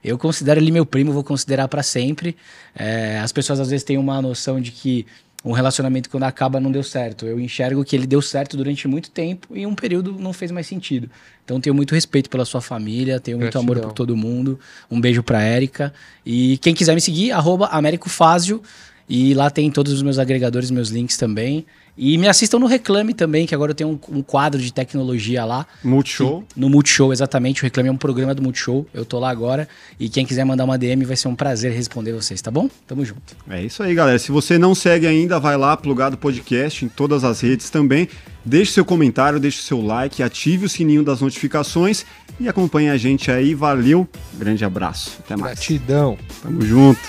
eu considero ele meu primo, vou considerar para sempre. É, as pessoas às vezes têm uma noção de que um relacionamento quando acaba não deu certo. Eu enxergo que ele deu certo durante muito tempo e um período não fez mais sentido. Então tenho muito respeito pela sua família, tenho muito Gratidão. amor por todo mundo. Um beijo pra Érica. E quem quiser me seguir, arroba Américo. E lá tem todos os meus agregadores, meus links também. E me assistam no Reclame também, que agora eu tenho um, um quadro de tecnologia lá. Multishow? No Multishow, exatamente. O Reclame é um programa do Multishow. Eu tô lá agora. E quem quiser mandar uma DM vai ser um prazer responder vocês, tá bom? Tamo junto. É isso aí, galera. Se você não segue ainda, vai lá, Plugado Podcast, em todas as redes também. Deixe seu comentário, deixe seu like, ative o sininho das notificações e acompanhe a gente aí. Valeu, grande abraço. Até mais. Gratidão. Tamo junto.